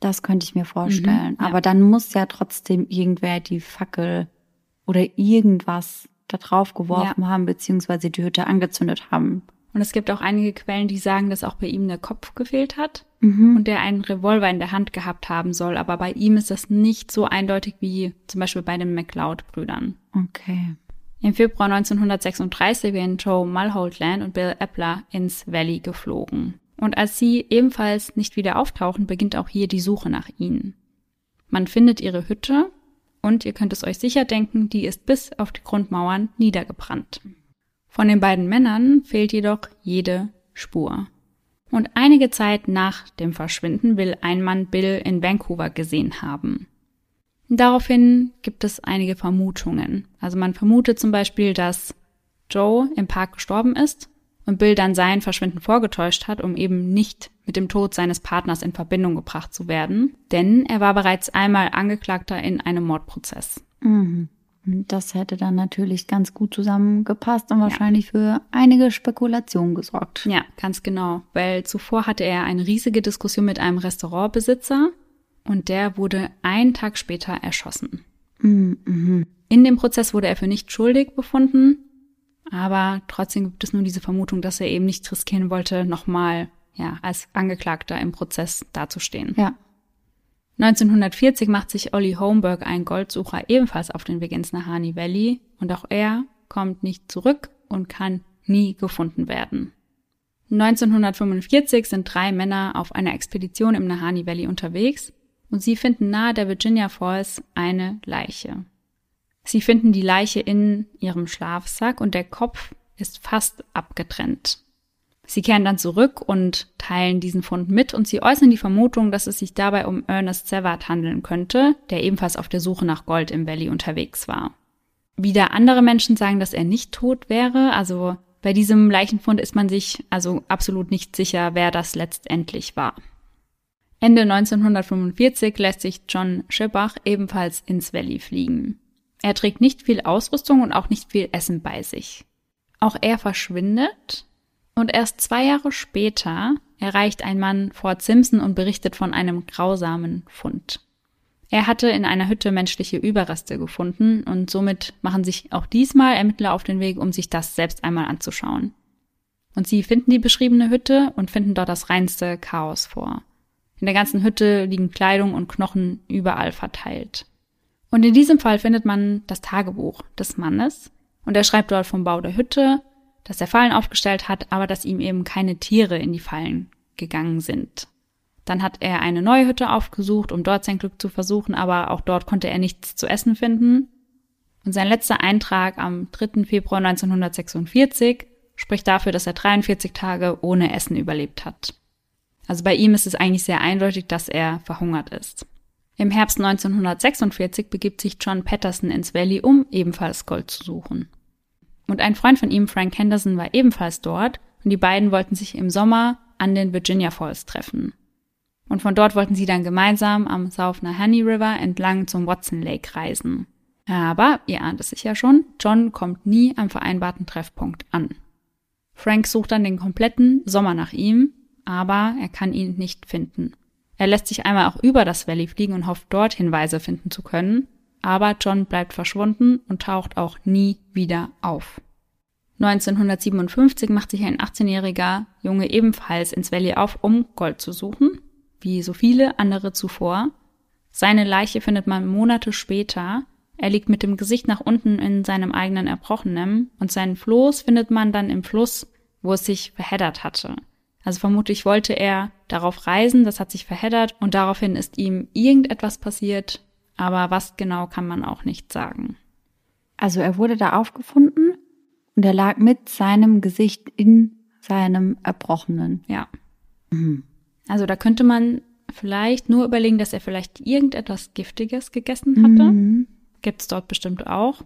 Das könnte ich mir vorstellen. Mhm, ja. Aber dann muss ja trotzdem irgendwer die Fackel oder irgendwas da drauf geworfen ja. haben, beziehungsweise die Hütte angezündet haben. Und es gibt auch einige Quellen, die sagen, dass auch bei ihm der Kopf gefehlt hat mhm. und der einen Revolver in der Hand gehabt haben soll. Aber bei ihm ist das nicht so eindeutig wie zum Beispiel bei den McLeod-Brüdern. Okay. Im Februar 1936 werden Joe Mulholland und Bill Epler ins Valley geflogen. Und als sie ebenfalls nicht wieder auftauchen, beginnt auch hier die Suche nach ihnen. Man findet ihre Hütte und ihr könnt es euch sicher denken, die ist bis auf die Grundmauern niedergebrannt. Von den beiden Männern fehlt jedoch jede Spur. Und einige Zeit nach dem Verschwinden will ein Mann Bill in Vancouver gesehen haben. Daraufhin gibt es einige Vermutungen. Also man vermutet zum Beispiel, dass Joe im Park gestorben ist und Bill dann sein Verschwinden vorgetäuscht hat, um eben nicht mit dem Tod seines Partners in Verbindung gebracht zu werden. Denn er war bereits einmal Angeklagter in einem Mordprozess. Mhm. Das hätte dann natürlich ganz gut zusammengepasst und wahrscheinlich ja. für einige Spekulationen gesorgt. Ja, ganz genau. Weil zuvor hatte er eine riesige Diskussion mit einem Restaurantbesitzer und der wurde einen Tag später erschossen. Mhm. In dem Prozess wurde er für nicht schuldig befunden, aber trotzdem gibt es nur diese Vermutung, dass er eben nicht riskieren wollte, nochmal ja, als Angeklagter im Prozess dazustehen. Ja. 1940 macht sich Olli Holmberg, ein Goldsucher, ebenfalls auf den Weg ins Nahani Valley und auch er kommt nicht zurück und kann nie gefunden werden. 1945 sind drei Männer auf einer Expedition im Nahani Valley unterwegs und sie finden nahe der Virginia Falls eine Leiche. Sie finden die Leiche in ihrem Schlafsack und der Kopf ist fast abgetrennt. Sie kehren dann zurück und teilen diesen Fund mit und sie äußern die Vermutung, dass es sich dabei um Ernest Savard handeln könnte, der ebenfalls auf der Suche nach Gold im Valley unterwegs war. Wieder andere Menschen sagen, dass er nicht tot wäre, also bei diesem Leichenfund ist man sich also absolut nicht sicher, wer das letztendlich war. Ende 1945 lässt sich John Schibach ebenfalls ins Valley fliegen. Er trägt nicht viel Ausrüstung und auch nicht viel Essen bei sich. Auch er verschwindet und erst zwei Jahre später erreicht ein Mann Fort Simpson und berichtet von einem grausamen Fund. Er hatte in einer Hütte menschliche Überreste gefunden und somit machen sich auch diesmal Ermittler auf den Weg, um sich das selbst einmal anzuschauen. Und sie finden die beschriebene Hütte und finden dort das reinste Chaos vor. In der ganzen Hütte liegen Kleidung und Knochen überall verteilt. Und in diesem Fall findet man das Tagebuch des Mannes und er schreibt dort vom Bau der Hütte, dass er Fallen aufgestellt hat, aber dass ihm eben keine Tiere in die Fallen gegangen sind. Dann hat er eine neue Hütte aufgesucht, um dort sein Glück zu versuchen, aber auch dort konnte er nichts zu essen finden. Und sein letzter Eintrag am 3. Februar 1946 spricht dafür, dass er 43 Tage ohne Essen überlebt hat. Also bei ihm ist es eigentlich sehr eindeutig, dass er verhungert ist. Im Herbst 1946 begibt sich John Patterson ins Valley, um ebenfalls Gold zu suchen. Und ein Freund von ihm, Frank Henderson, war ebenfalls dort und die beiden wollten sich im Sommer an den Virginia Falls treffen. Und von dort wollten sie dann gemeinsam am South Nahanni River entlang zum Watson Lake reisen. Aber, ihr ahnt es sicher schon, John kommt nie am vereinbarten Treffpunkt an. Frank sucht dann den kompletten Sommer nach ihm, aber er kann ihn nicht finden. Er lässt sich einmal auch über das Valley fliegen und hofft dort Hinweise finden zu können, aber John bleibt verschwunden und taucht auch nie wieder auf. 1957 macht sich ein 18-jähriger Junge ebenfalls ins Valley auf, um Gold zu suchen, wie so viele andere zuvor. Seine Leiche findet man Monate später. Er liegt mit dem Gesicht nach unten in seinem eigenen Erbrochenem und seinen Floß findet man dann im Fluss, wo es sich verheddert hatte. Also vermutlich wollte er darauf reisen, das hat sich verheddert und daraufhin ist ihm irgendetwas passiert, aber was genau kann man auch nicht sagen. Also er wurde da aufgefunden und er lag mit seinem Gesicht in seinem Erbrochenen. Ja. Mhm. Also da könnte man vielleicht nur überlegen, dass er vielleicht irgendetwas Giftiges gegessen hatte. Mhm. Gibt es dort bestimmt auch.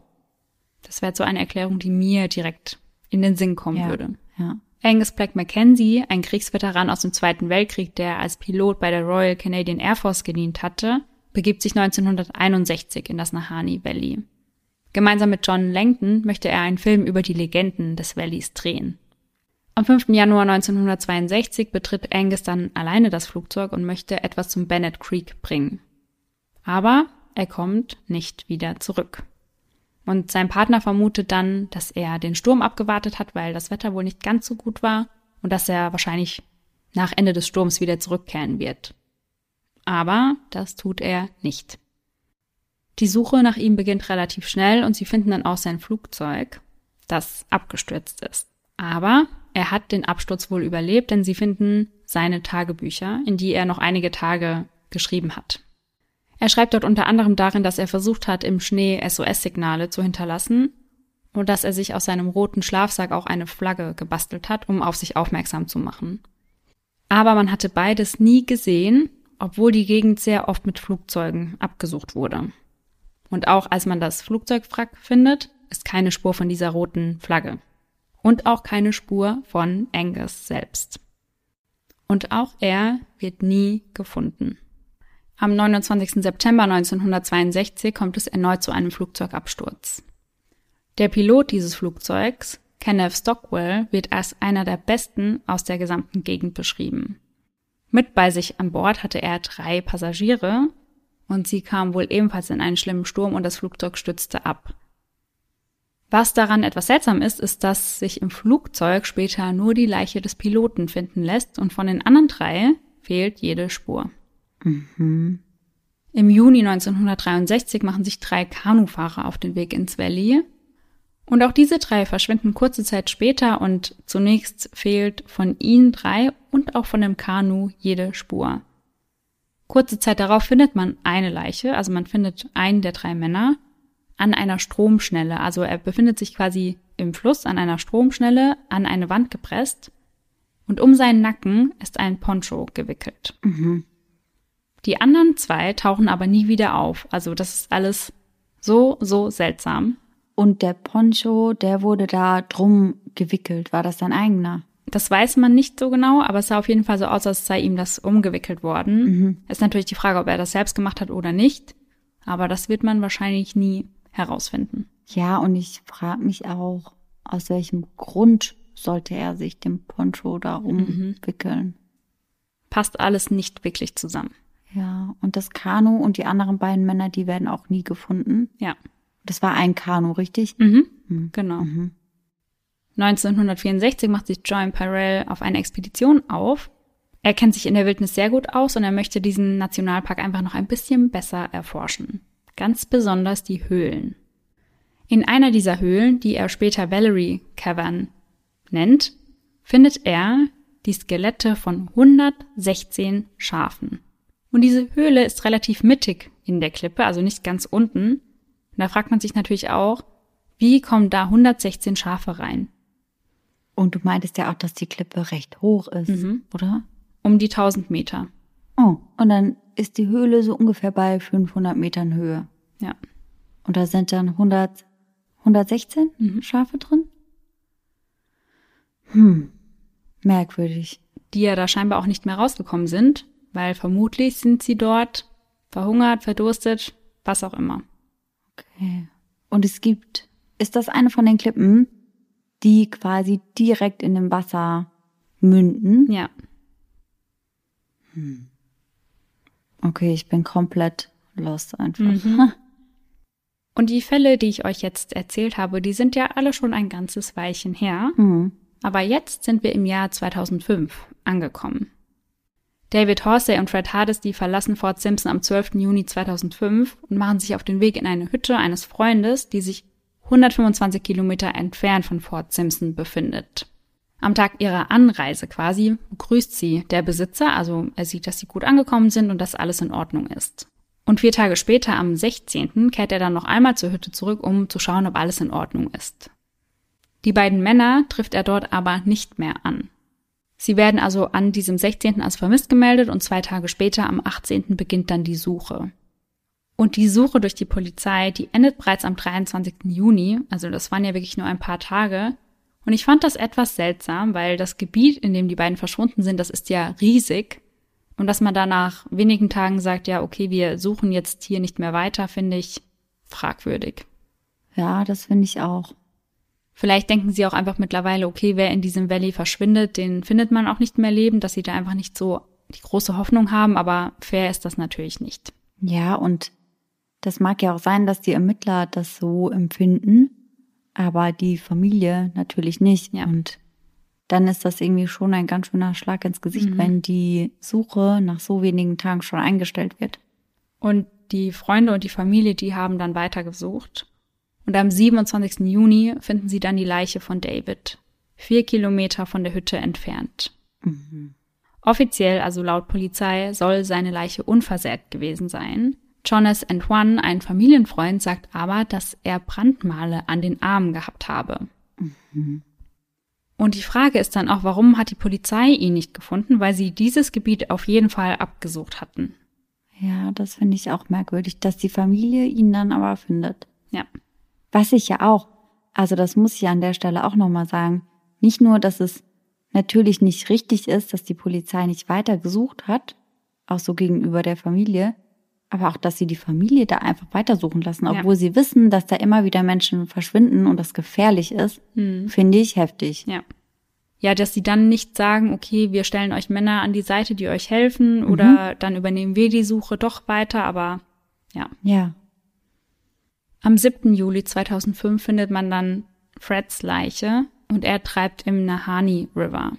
Das wäre so eine Erklärung, die mir direkt in den Sinn kommen ja. würde. Ja. Angus Black Mackenzie, ein Kriegsveteran aus dem Zweiten Weltkrieg, der als Pilot bei der Royal Canadian Air Force gedient hatte, begibt sich 1961 in das Nahani Valley. Gemeinsam mit John Langton möchte er einen Film über die Legenden des Valleys drehen. Am 5. Januar 1962 betritt Angus dann alleine das Flugzeug und möchte etwas zum Bennett Creek bringen. Aber er kommt nicht wieder zurück. Und sein Partner vermutet dann, dass er den Sturm abgewartet hat, weil das Wetter wohl nicht ganz so gut war und dass er wahrscheinlich nach Ende des Sturms wieder zurückkehren wird. Aber das tut er nicht. Die Suche nach ihm beginnt relativ schnell und sie finden dann auch sein Flugzeug, das abgestürzt ist. Aber er hat den Absturz wohl überlebt, denn sie finden seine Tagebücher, in die er noch einige Tage geschrieben hat. Er schreibt dort unter anderem darin, dass er versucht hat, im Schnee SOS-Signale zu hinterlassen und dass er sich aus seinem roten Schlafsack auch eine Flagge gebastelt hat, um auf sich aufmerksam zu machen. Aber man hatte beides nie gesehen, obwohl die Gegend sehr oft mit Flugzeugen abgesucht wurde. Und auch als man das Flugzeugwrack findet, ist keine Spur von dieser roten Flagge. Und auch keine Spur von Angus selbst. Und auch er wird nie gefunden. Am 29. September 1962 kommt es erneut zu einem Flugzeugabsturz. Der Pilot dieses Flugzeugs, Kenneth Stockwell, wird als einer der besten aus der gesamten Gegend beschrieben. Mit bei sich an Bord hatte er drei Passagiere und sie kamen wohl ebenfalls in einen schlimmen Sturm und das Flugzeug stützte ab. Was daran etwas seltsam ist, ist, dass sich im Flugzeug später nur die Leiche des Piloten finden lässt und von den anderen drei fehlt jede Spur. Mhm. Im Juni 1963 machen sich drei Kanufahrer auf den Weg ins Valley. Und auch diese drei verschwinden kurze Zeit später und zunächst fehlt von ihnen drei und auch von dem Kanu jede Spur. Kurze Zeit darauf findet man eine Leiche, also man findet einen der drei Männer an einer Stromschnelle. Also er befindet sich quasi im Fluss an einer Stromschnelle an eine Wand gepresst und um seinen Nacken ist ein Poncho gewickelt. Mhm. Die anderen zwei tauchen aber nie wieder auf. Also das ist alles so, so seltsam. Und der Poncho, der wurde da drum gewickelt. War das dein eigener? Das weiß man nicht so genau, aber es sah auf jeden Fall so aus, als sei ihm das umgewickelt worden. Mhm. Ist natürlich die Frage, ob er das selbst gemacht hat oder nicht. Aber das wird man wahrscheinlich nie herausfinden. Ja, und ich frage mich auch, aus welchem Grund sollte er sich dem Poncho da umwickeln? Passt alles nicht wirklich zusammen. Ja, und das Kanu und die anderen beiden Männer, die werden auch nie gefunden. Ja. Das war ein Kanu, richtig? Mhm. Mhm. Genau. Mhm. 1964 macht sich John Pyrell auf eine Expedition auf. Er kennt sich in der Wildnis sehr gut aus und er möchte diesen Nationalpark einfach noch ein bisschen besser erforschen. Ganz besonders die Höhlen. In einer dieser Höhlen, die er später Valerie Cavern nennt, findet er die Skelette von 116 Schafen. Und diese Höhle ist relativ mittig in der Klippe, also nicht ganz unten. Und da fragt man sich natürlich auch, wie kommen da 116 Schafe rein? Und du meintest ja auch, dass die Klippe recht hoch ist, Mhm. oder? Um die 1000 Meter. Oh, und dann ist die Höhle so ungefähr bei 500 Metern Höhe. Ja. Und da sind dann 100, 116 Mhm. Schafe drin? Hm, merkwürdig. Die ja da scheinbar auch nicht mehr rausgekommen sind, weil vermutlich sind sie dort verhungert, verdurstet, was auch immer. Okay. Und es gibt, ist das eine von den Klippen, die quasi direkt in dem Wasser münden? Ja. Okay, ich bin komplett lost einfach. Mhm. [laughs] Und die Fälle, die ich euch jetzt erzählt habe, die sind ja alle schon ein ganzes Weilchen her. Mhm. Aber jetzt sind wir im Jahr 2005 angekommen. David Horsey und Fred Hardesty verlassen Fort Simpson am 12. Juni 2005 und machen sich auf den Weg in eine Hütte eines Freundes, die sich 125 Kilometer entfernt von Fort Simpson befindet. Am Tag ihrer Anreise quasi grüßt sie der Besitzer, also er sieht, dass sie gut angekommen sind und dass alles in Ordnung ist. Und vier Tage später, am 16., kehrt er dann noch einmal zur Hütte zurück, um zu schauen, ob alles in Ordnung ist. Die beiden Männer trifft er dort aber nicht mehr an. Sie werden also an diesem 16. als vermisst gemeldet und zwei Tage später, am 18. beginnt dann die Suche. Und die Suche durch die Polizei, die endet bereits am 23. Juni, also das waren ja wirklich nur ein paar Tage. Und ich fand das etwas seltsam, weil das Gebiet, in dem die beiden verschwunden sind, das ist ja riesig. Und dass man da nach wenigen Tagen sagt, ja, okay, wir suchen jetzt hier nicht mehr weiter, finde ich fragwürdig. Ja, das finde ich auch. Vielleicht denken sie auch einfach mittlerweile, okay, wer in diesem Valley verschwindet, den findet man auch nicht mehr leben, dass sie da einfach nicht so die große Hoffnung haben, aber fair ist das natürlich nicht. Ja, und das mag ja auch sein, dass die Ermittler das so empfinden, aber die Familie natürlich nicht. Ja. Und dann ist das irgendwie schon ein ganz schöner Schlag ins Gesicht, Mhm. wenn die Suche nach so wenigen Tagen schon eingestellt wird. Und die Freunde und die Familie, die haben dann weitergesucht. Und am 27. Juni finden sie dann die Leiche von David. Vier Kilometer von der Hütte entfernt. Offiziell, also laut Polizei, soll seine Leiche unversehrt gewesen sein. Jonas Antoine, ein Familienfreund, sagt aber, dass er Brandmale an den Armen gehabt habe. Und die Frage ist dann auch, warum hat die Polizei ihn nicht gefunden? Weil sie dieses Gebiet auf jeden Fall abgesucht hatten. Ja, das finde ich auch merkwürdig, dass die Familie ihn dann aber findet. Ja. Was ich ja auch, also das muss ich an der Stelle auch nochmal sagen, nicht nur, dass es natürlich nicht richtig ist, dass die Polizei nicht weiter gesucht hat, auch so gegenüber der Familie, aber auch, dass sie die Familie da einfach weitersuchen lassen, Ja. obwohl sie wissen, dass da immer wieder Menschen verschwinden und das gefährlich ist, Hm. finde ich heftig. Ja. Ja, dass sie dann nicht sagen, okay, wir stellen euch Männer an die Seite, die euch helfen, oder dann übernehmen wir die Suche doch weiter, aber ja. Ja. Am 7. Juli 2005 findet man dann Freds Leiche und er treibt im Nahani River.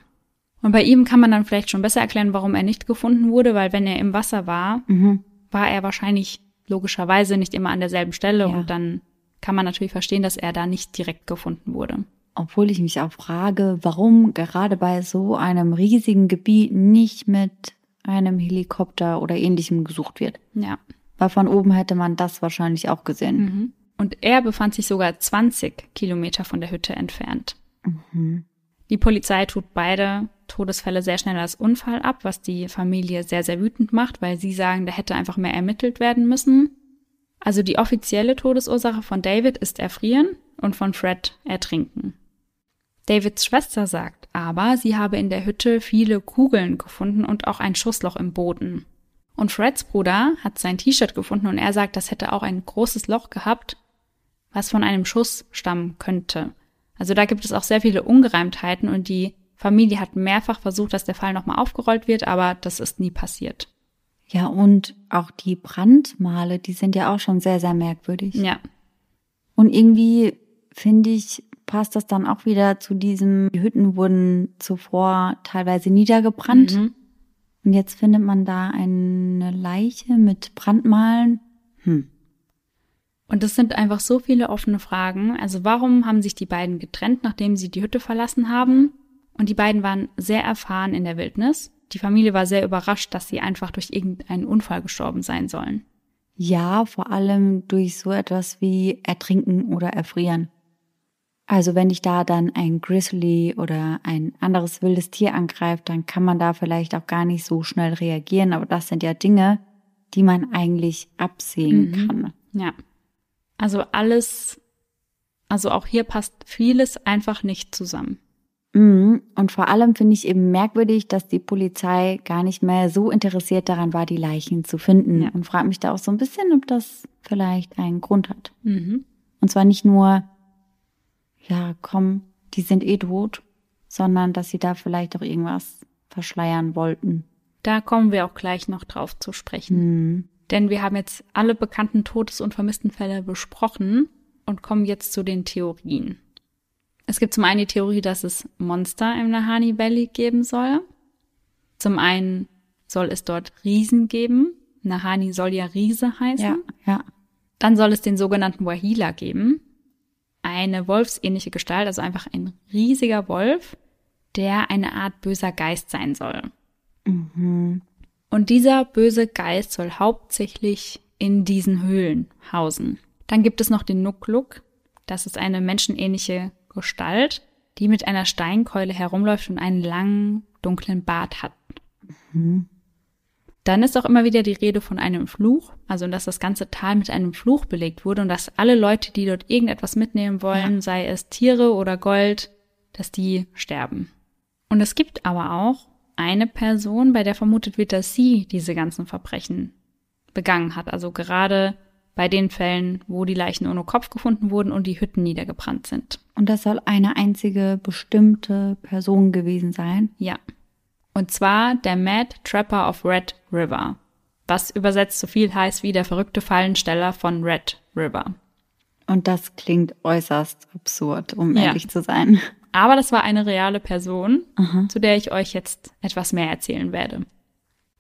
Und bei ihm kann man dann vielleicht schon besser erklären, warum er nicht gefunden wurde, weil wenn er im Wasser war, Mhm. War er wahrscheinlich logischerweise nicht immer an derselben Stelle Ja. und dann kann man natürlich verstehen, dass er da nicht direkt gefunden wurde. Obwohl ich mich auch frage, warum gerade bei so einem riesigen Gebiet nicht mit einem Helikopter oder ähnlichem gesucht wird. Ja. Weil von oben hätte man das wahrscheinlich auch gesehen. Mhm. Und er befand sich sogar 20 Kilometer von der Hütte entfernt. Mhm. Die Polizei tut beide Todesfälle sehr schnell als Unfall ab, was die Familie sehr, sehr wütend macht, weil sie sagen, da hätte einfach mehr ermittelt werden müssen. Also die offizielle Todesursache von David ist Erfrieren und von Fred Ertrinken. Davids Schwester sagt aber sie habe in der Hütte viele Kugeln gefunden und auch ein Schussloch im Boden. Und Freds Bruder hat sein T-Shirt gefunden und er sagt, das hätte auch ein großes Loch gehabt, was von einem Schuss stammen könnte. Also da gibt es auch sehr viele Ungereimtheiten und die Familie hat mehrfach versucht, dass der Fall nochmal aufgerollt wird, aber das ist nie passiert. Ja, und auch die Brandmale, die sind ja auch schon sehr, sehr merkwürdig. Ja. Und irgendwie finde ich, passt das dann auch wieder zu diesem, die Hütten wurden zuvor teilweise niedergebrannt. Mhm. Und jetzt findet man da eine Leiche mit Brandmalen. Hm. Und es sind einfach so viele offene Fragen. Also warum haben sich die beiden getrennt, nachdem sie die Hütte verlassen haben? Und die beiden waren sehr erfahren in der Wildnis. Die Familie war sehr überrascht, dass sie einfach durch irgendeinen Unfall gestorben sein sollen. Ja, vor allem durch so etwas wie Ertrinken oder Erfrieren. Also wenn dich da dann ein Grizzly oder ein anderes wildes Tier angreift, dann kann man da vielleicht auch gar nicht so schnell reagieren. Aber das sind ja Dinge, die man eigentlich absehen Mhm. kann. Ja. Also alles, also auch hier passt vieles einfach nicht zusammen. Mhm. Und vor allem finde ich eben merkwürdig, dass die Polizei gar nicht mehr so interessiert daran war, die Leichen zu finden. Ja. Und frage mich da auch so ein bisschen, ob das vielleicht einen Grund hat. Mhm. Und zwar nicht nur, ja, komm, die sind eh tot, sondern dass sie da vielleicht auch irgendwas verschleiern wollten. Da kommen wir auch gleich noch drauf zu sprechen. Hm. Denn wir haben jetzt alle bekannten Todes- und Vermisstenfälle besprochen und kommen jetzt zu den Theorien. Es gibt zum einen die Theorie, dass es Monster im Nahani Valley geben soll. Zum einen soll es dort Riesen geben. Nahani soll ja Riese heißen. Ja, ja. Dann soll es den sogenannten Wahila geben. Eine wolfsähnliche Gestalt, also einfach ein riesiger Wolf, der eine Art böser Geist sein soll. Mhm. Und dieser böse Geist soll hauptsächlich in diesen Höhlen hausen. Dann gibt es noch den Nukluk. Das ist eine menschenähnliche Gestalt, die mit einer Steinkeule herumläuft und einen langen, dunklen Bart hat. Dann ist auch immer wieder die Rede von einem Fluch, also dass das ganze Tal mit einem Fluch belegt wurde und dass alle Leute, die dort irgendetwas mitnehmen wollen, sei es Tiere oder Gold, dass die sterben. Und es gibt aber auch eine Person, bei der vermutet wird, dass sie diese ganzen Verbrechen begangen hat. Also gerade bei den Fällen, wo die Leichen ohne Kopf gefunden wurden und die Hütten niedergebrannt sind. Und das soll eine einzige bestimmte Person gewesen sein. Ja. Und zwar der Mad Trapper of Red River, was übersetzt so viel heißt wie der verrückte Fallensteller von Red River. Und das klingt äußerst absurd, um Ja. ehrlich zu sein. Aber das war eine reale Person, Aha. zu der ich euch jetzt etwas mehr erzählen werde.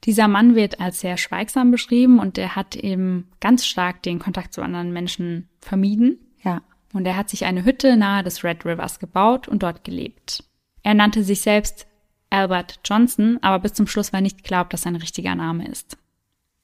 Dieser Mann wird als sehr schweigsam beschrieben und er hat eben ganz stark den Kontakt zu anderen Menschen vermieden. Ja. Und er hat sich eine Hütte nahe des Red Rivers gebaut und dort gelebt. Er nannte sich selbst Albert Johnson, aber bis zum Schluss war nicht klar, ob das sein richtiger Name ist.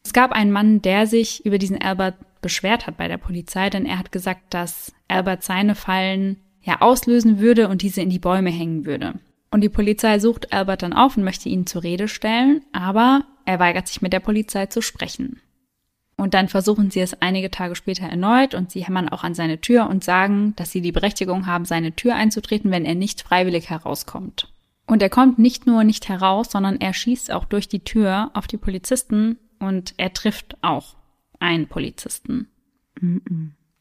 Es gab einen Mann, der sich über diesen Albert beschwert hat bei der Polizei, denn er hat gesagt, dass Albert seine Fallen ja auslösen würde und diese in die Bäume hängen würde. Und die Polizei sucht Albert dann auf und möchte ihn zur Rede stellen, aber er weigert sich mit der Polizei zu sprechen. Und dann versuchen sie es einige Tage später erneut und sie hämmern auch an seine Tür und sagen, dass sie die Berechtigung haben, seine Tür einzutreten, wenn er nicht freiwillig herauskommt. Und er kommt nicht nur nicht heraus, sondern er schießt auch durch die Tür auf die Polizisten und er trifft auch einen Polizisten.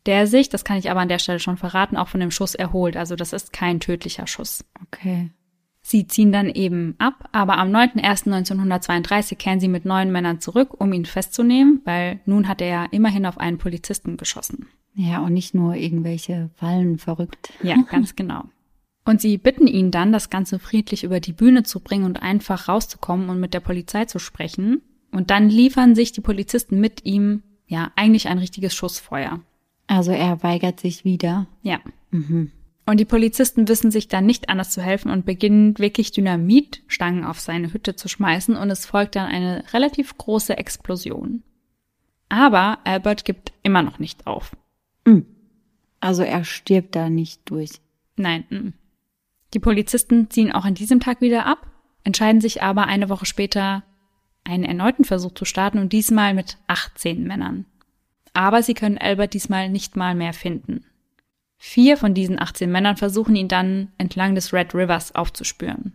Der sich, das kann ich aber an der Stelle schon verraten, auch von dem Schuss erholt. Also das ist kein tödlicher Schuss. Okay. Sie ziehen dann eben ab, aber am 9.01.1932 kehren sie mit neun Männern zurück, um ihn festzunehmen, weil nun hat er ja immerhin auf einen Polizisten geschossen. Ja, und nicht nur irgendwelche Fallen verrückt. Ja, [laughs] ganz genau. Und sie bitten ihn dann, das Ganze friedlich über die Bühne zu bringen und einfach rauszukommen und mit der Polizei zu sprechen. Und dann liefern sich die Polizisten mit ihm, ja, eigentlich ein richtiges Schussfeuer. Also er weigert sich wieder. Ja. Und die Polizisten wissen sich dann nicht anders zu helfen und beginnen wirklich Dynamitstangen auf seine Hütte zu schmeißen und es folgt dann eine relativ große Explosion. Aber Albert gibt immer noch nicht auf. Also er stirbt da nicht durch. Nein. mm. Die Polizisten ziehen auch an diesem Tag wieder ab, entscheiden sich aber eine Woche später, einen erneuten Versuch zu starten und diesmal mit 18 Männern. Aber sie können Albert diesmal nicht mal mehr finden. Vier von diesen 18 Männern versuchen ihn dann entlang des Red Rivers aufzuspüren.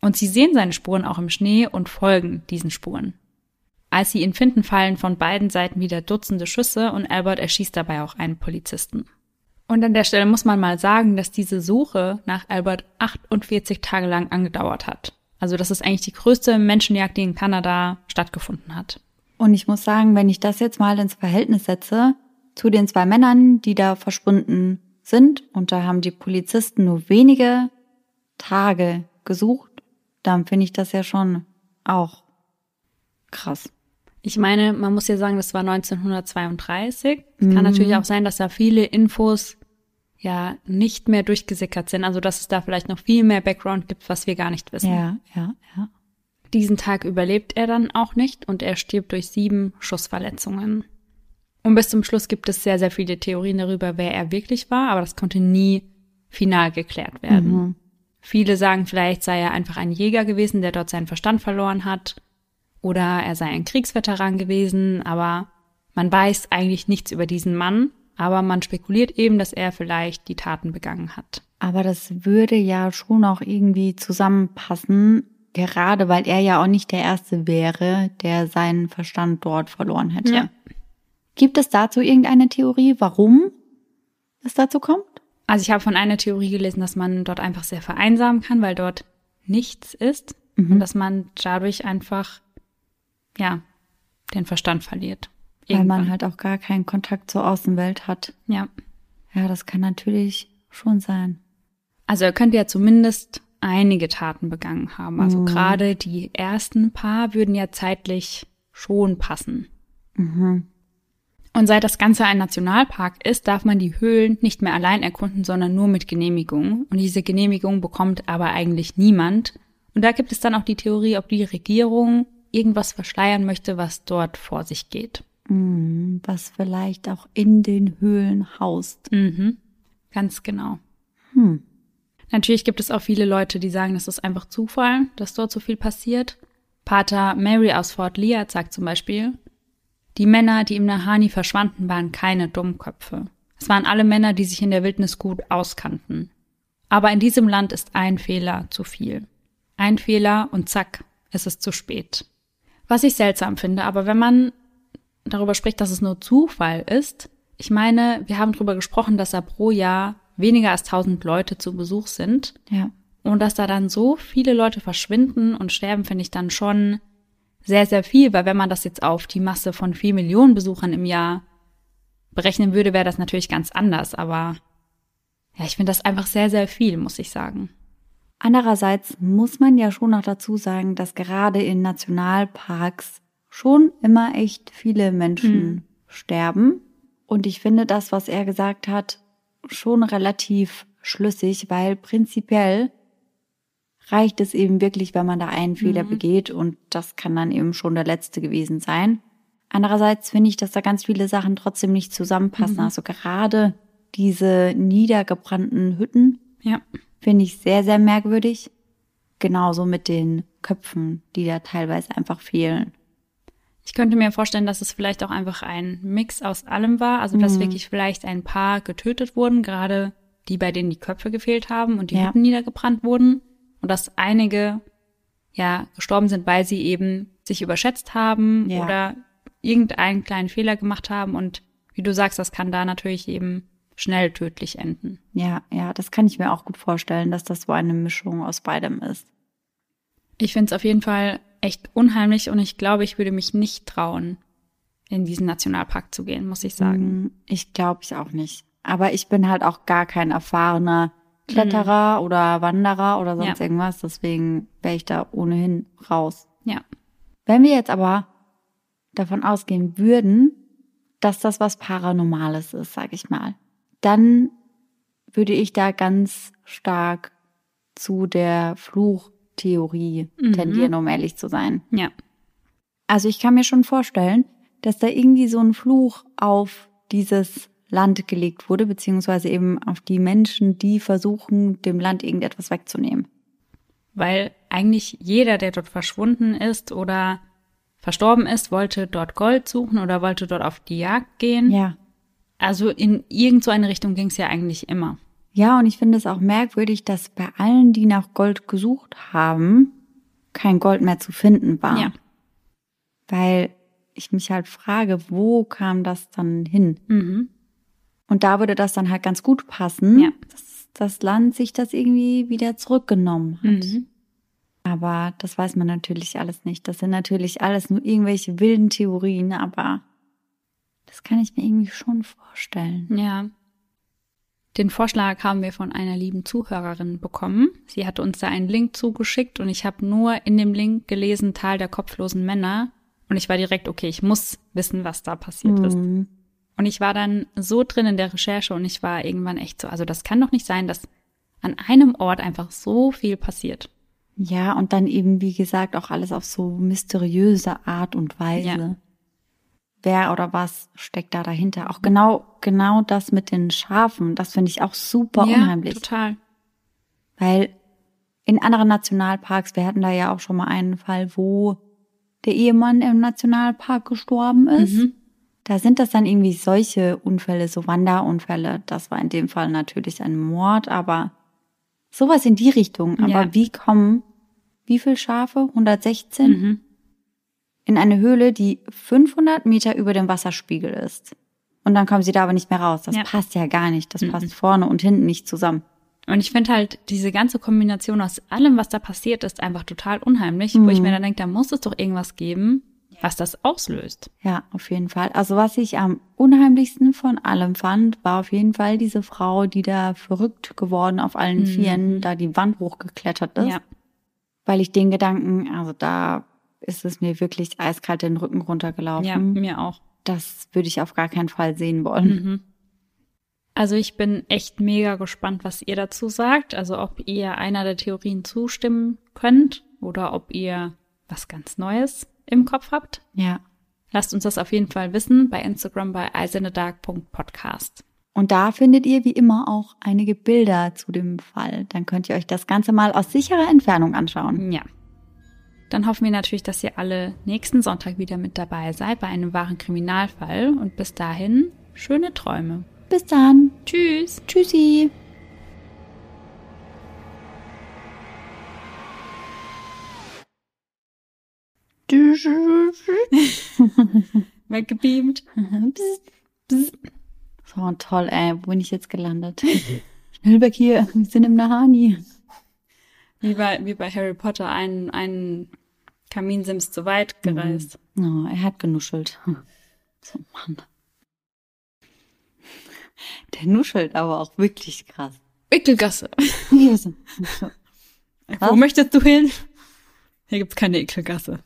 Und sie sehen seine Spuren auch im Schnee und folgen diesen Spuren. Als sie ihn finden, fallen von beiden Seiten wieder Dutzende Schüsse und Albert erschießt dabei auch einen Polizisten. Und an der Stelle muss man mal sagen, dass diese Suche nach Albert 48 Tage lang angedauert hat. Also das ist eigentlich die größte Menschenjagd, die in Kanada stattgefunden hat. Und ich muss sagen, wenn ich das jetzt mal ins Verhältnis setze zu den zwei Männern, die da verschwunden sind, und da haben die Polizisten nur wenige Tage gesucht, dann finde ich das ja schon auch krass. Ich meine, man muss ja sagen, das war 1932. Es mhm. kann natürlich auch sein, dass da viele Infos ja nicht mehr durchgesickert sind. Also dass es da vielleicht noch viel mehr Background gibt, was wir gar nicht wissen. Ja, ja, ja. Diesen Tag überlebt er dann auch nicht und er stirbt durch sieben Schussverletzungen. Und bis zum Schluss gibt es sehr, sehr viele Theorien darüber, wer er wirklich war, aber das konnte nie final geklärt werden. Mhm. Viele sagen, vielleicht sei er einfach ein Jäger gewesen, der dort seinen Verstand verloren hat oder er sei ein Kriegsveteran gewesen, aber man weiß eigentlich nichts über diesen Mann, aber man spekuliert eben, dass er vielleicht die Taten begangen hat. Aber das würde ja schon auch irgendwie zusammenpassen, gerade weil er ja auch nicht der Erste wäre, der seinen Verstand dort verloren hätte. Ja. Gibt es dazu irgendeine Theorie, warum es dazu kommt? Also ich habe von einer Theorie gelesen, dass man dort einfach sehr vereinsamen kann, weil dort nichts ist mhm. und dass man dadurch einfach ja, den Verstand verliert. Irgendwann. Weil man halt auch gar keinen Kontakt zur Außenwelt hat. Ja. Ja, das kann natürlich schon sein. Also er könnte ja zumindest einige Taten begangen haben. Also mhm. gerade die ersten paar würden ja zeitlich schon passen. Mhm. Und seit das Ganze ein Nationalpark ist, darf man die Höhlen nicht mehr allein erkunden, sondern nur mit Genehmigung. Und diese Genehmigung bekommt aber eigentlich niemand. Und da gibt es dann auch die Theorie, ob die Regierung irgendwas verschleiern möchte, was dort vor sich geht. Mhm, was vielleicht auch in den Höhlen haust. Mhm, ganz genau. Hm. Natürlich gibt es auch viele Leute, die sagen, das ist einfach Zufall, dass dort so viel passiert. Pater Mary aus Fort Leah sagt zum Beispiel, die Männer, die im Nahani verschwanden, waren keine Dummköpfe. Es waren alle Männer, die sich in der Wildnis gut auskannten. Aber in diesem Land ist ein Fehler zu viel. Ein Fehler und zack, es ist zu spät. Was ich seltsam finde, aber wenn man darüber spricht, dass es nur Zufall ist, ich meine, wir haben darüber gesprochen, dass da pro Jahr weniger als 1000 Leute zu Besuch sind. Ja. Und dass da dann so viele Leute verschwinden und sterben, finde ich dann schon sehr, sehr viel, weil wenn man das jetzt auf die Masse von vier Millionen Besuchern im Jahr berechnen würde, wäre das natürlich ganz anders. Aber ja, ich finde das einfach sehr, sehr viel, muss ich sagen. Andererseits muss man ja schon noch dazu sagen, dass gerade in Nationalparks schon immer echt viele Menschen mhm. sterben. Und ich finde das, was er gesagt hat, schon relativ schlüssig, weil prinzipiell reicht es eben wirklich, wenn man da einen Fehler mhm. begeht und das kann dann eben schon der letzte gewesen sein. Andererseits finde ich, dass da ganz viele Sachen trotzdem nicht zusammenpassen. Mhm. Also gerade diese niedergebrannten Hütten. Ja. Finde ich sehr, sehr merkwürdig. Genauso mit den Köpfen, die da teilweise einfach fehlen. Ich könnte mir vorstellen, dass es vielleicht auch einfach ein Mix aus allem war. Also, dass mhm. wirklich vielleicht ein paar getötet wurden, gerade die, bei denen die Köpfe gefehlt haben und die ja. Hütten niedergebrannt wurden. Und dass einige, ja, gestorben sind, weil sie eben sich überschätzt haben ja. oder irgendeinen kleinen Fehler gemacht haben. Und wie du sagst, das kann da natürlich eben schnell tödlich enden. Ja, ja, das kann ich mir auch gut vorstellen, dass das so eine Mischung aus beidem ist. Ich finde es auf jeden Fall echt unheimlich und ich glaube, ich würde mich nicht trauen, in diesen Nationalpark zu gehen, muss ich sagen. Mm, ich glaube ich auch nicht. Aber ich bin halt auch gar kein erfahrener Kletterer mhm. oder Wanderer oder sonst ja. irgendwas. Deswegen wäre ich da ohnehin raus. Ja. Wenn wir jetzt aber davon ausgehen würden, dass das was Paranormales ist, sag ich mal, dann würde ich da ganz stark zu der Fluchtheorie mhm. tendieren, um ehrlich zu sein. Ja. Also ich kann mir schon vorstellen, dass da irgendwie so ein Fluch auf dieses Land gelegt wurde, beziehungsweise eben auf die Menschen, die versuchen, dem Land irgendetwas wegzunehmen. Weil eigentlich jeder, der dort verschwunden ist oder verstorben ist, wollte dort Gold suchen oder wollte dort auf die Jagd gehen. Ja. Also in irgend so eine Richtung ging es ja eigentlich immer. Ja, und ich finde es auch merkwürdig, dass bei allen, die nach Gold gesucht haben, kein Gold mehr zu finden war. Ja. Weil ich mich halt frage, wo kam das dann hin? Mhm. Und da würde das dann halt ganz gut passen, Ja. dass das Land sich das irgendwie wieder zurückgenommen hat. Mhm. Aber das weiß man natürlich alles nicht. Das sind natürlich alles nur irgendwelche wilden Theorien, aber das kann ich mir irgendwie schon vorstellen. Ja. Den Vorschlag haben wir von einer lieben Zuhörerin bekommen. Sie hatte uns da einen Link zugeschickt und ich habe nur in dem Link gelesen Tal der kopflosen Männer und ich war direkt, okay, ich muss wissen, was da passiert ist. Mhm. Und ich war dann so drin in der Recherche und ich war irgendwann echt so, also das kann doch nicht sein, dass an einem Ort einfach so viel passiert. Ja, und dann eben, wie gesagt, auch alles auf so mysteriöse Art und Weise. Ja. Wer oder was steckt da dahinter? Auch genau, genau das mit den Schafen, das finde ich auch super unheimlich. total. Weil in anderen Nationalparks, wir hatten da ja auch schon mal einen Fall, wo der Ehemann im Nationalpark gestorben ist. Mhm. Da sind das dann irgendwie solche Unfälle, so Wanderunfälle. Das war in dem Fall natürlich ein Mord, aber sowas in die Richtung. Aber Ja. wie kommen, wie viel Schafe? 116? Mhm. In eine Höhle, die 500 Meter über dem Wasserspiegel ist. Und dann kommen sie da aber nicht mehr raus. Das Ja. passt ja gar nicht. Das Mhm. passt vorne und hinten nicht zusammen. Und ich finde halt diese ganze Kombination aus allem, was da passiert ist, einfach total unheimlich, wo ich Mhm. mir dann denke, da muss es doch irgendwas geben, was das auslöst. Ja, auf jeden Fall. Also was ich am unheimlichsten von allem fand, war auf jeden Fall diese Frau, die da verrückt geworden auf allen Vieren, da die Wand hochgeklettert ist. Mhm. Ja. Weil ich den Gedanken, also da ist es mir wirklich eiskalt den Rücken runtergelaufen. Ja, mir auch. Das würde ich auf gar keinen Fall sehen wollen. Mhm. Also ich bin echt mega gespannt, was ihr dazu sagt. Also ob ihr einer der Theorien zustimmen könnt oder ob ihr was ganz Neues im Kopf habt. Ja. Lasst uns das auf jeden Fall wissen bei Instagram bei eisernedark.podcast. Und da findet ihr wie immer auch einige Bilder zu dem Fall. Dann könnt ihr euch das Ganze mal aus sicherer Entfernung anschauen. Ja. Dann hoffen wir natürlich, dass ihr alle nächsten Sonntag wieder mit dabei seid bei einem wahren Kriminalfall. Und bis dahin, schöne Träume. Bis dann. Tschüss. Tschüssi. [laughs] Weggebeamt. So toll, ey. Wo bin ich jetzt gelandet? [laughs] Schnell weg hier. Wir sind im Nahani. Wie bei, wie bei Harry Potter, ein, ein Kaminsims zu weit gereist. Oh, er hat genuschelt. [laughs] So, Mann. Der nuschelt aber auch wirklich krass. Ekelgasse. Wo möchtest du hin? Hier gibt's keine Ekelgasse.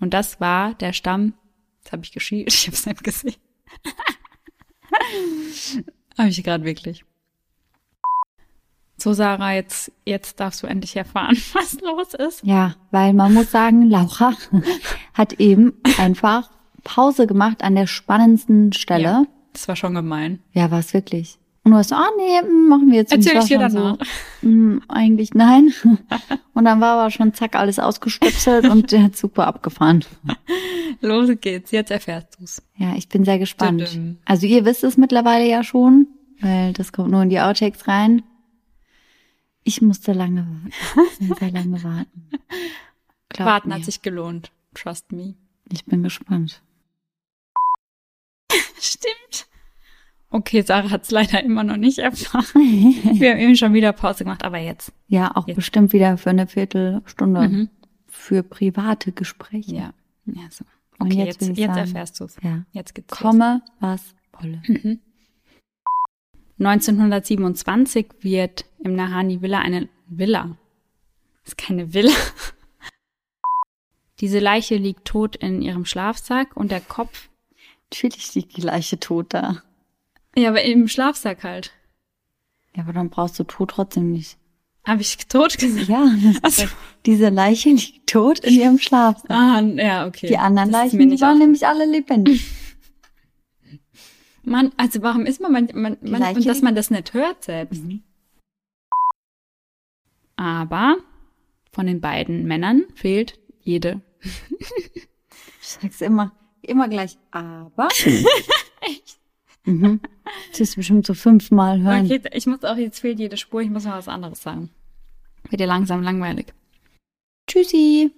Und das war der Stamm. Jetzt habe ich geschielt, [laughs] ich habe es nicht gesehen. [laughs] habe ich gerade wirklich. So, Sarah, jetzt, jetzt darfst du endlich erfahren, [laughs] was los ist. Ja, weil man muss sagen, Laura hat eben einfach Pause gemacht an der spannendsten Stelle. Ja, das war schon gemein. Ja, war es wirklich. Und du hast ah nee, mm, machen wir jetzt. Erzähl ich dir danach. So, mm, eigentlich nein. [laughs] Und dann war aber schon zack alles ausgestöpselt und der Zug war abgefahren. [laughs] Los geht's, jetzt erfährst du's. Ja, ich bin sehr gespannt. Also ihr wisst es mittlerweile ja schon, weil das kommt nur in die Outtakes rein. Ich musste lange warten. Sehr, sehr lange warten. Glaubt Warten mir. hat sich gelohnt. Trust me. Ich bin gespannt. [laughs] Stimmt. Okay, Sarah hat's leider immer noch nicht erfahren. [laughs] Wir haben eben schon wieder Pause gemacht, aber jetzt. Ja, auch Jetzt. bestimmt wieder für eine Viertelstunde Mhm. für private Gespräche. Ja. Ja, so. Und Okay, jetzt jetzt, jetzt, erfährst du's. Ja. Jetzt geht's los. Komme, was wolle. 1927 wird im Nahani Villa eine Villa. Ist keine Villa. Diese Leiche liegt tot in ihrem Schlafsack und der Kopf. Natürlich liegt die Leiche tot da. Ja, aber im Schlafsack halt. Ja, aber dann brauchst du tot trotzdem nicht. Habe ich tot gesagt? Ja, Ach so. diese Leiche liegt tot in ihrem Schlafsack. Ah, ja, okay. Die anderen Das Leichen, die waren nämlich alle lebendig. [laughs] Man, also warum ist man, man, man, man und dass man das nicht hört selbst. Mhm. Aber von den beiden Männern fehlt jede. Ich sag's immer, immer gleich aber. [laughs] [laughs] Echt? Mhm. Das ist bestimmt so fünfmal [laughs] hören. Okay, ich muss auch, jetzt fehlt jede Spur, ich muss mal was anderes sagen. Wird dir langsam langweilig. Tschüssi.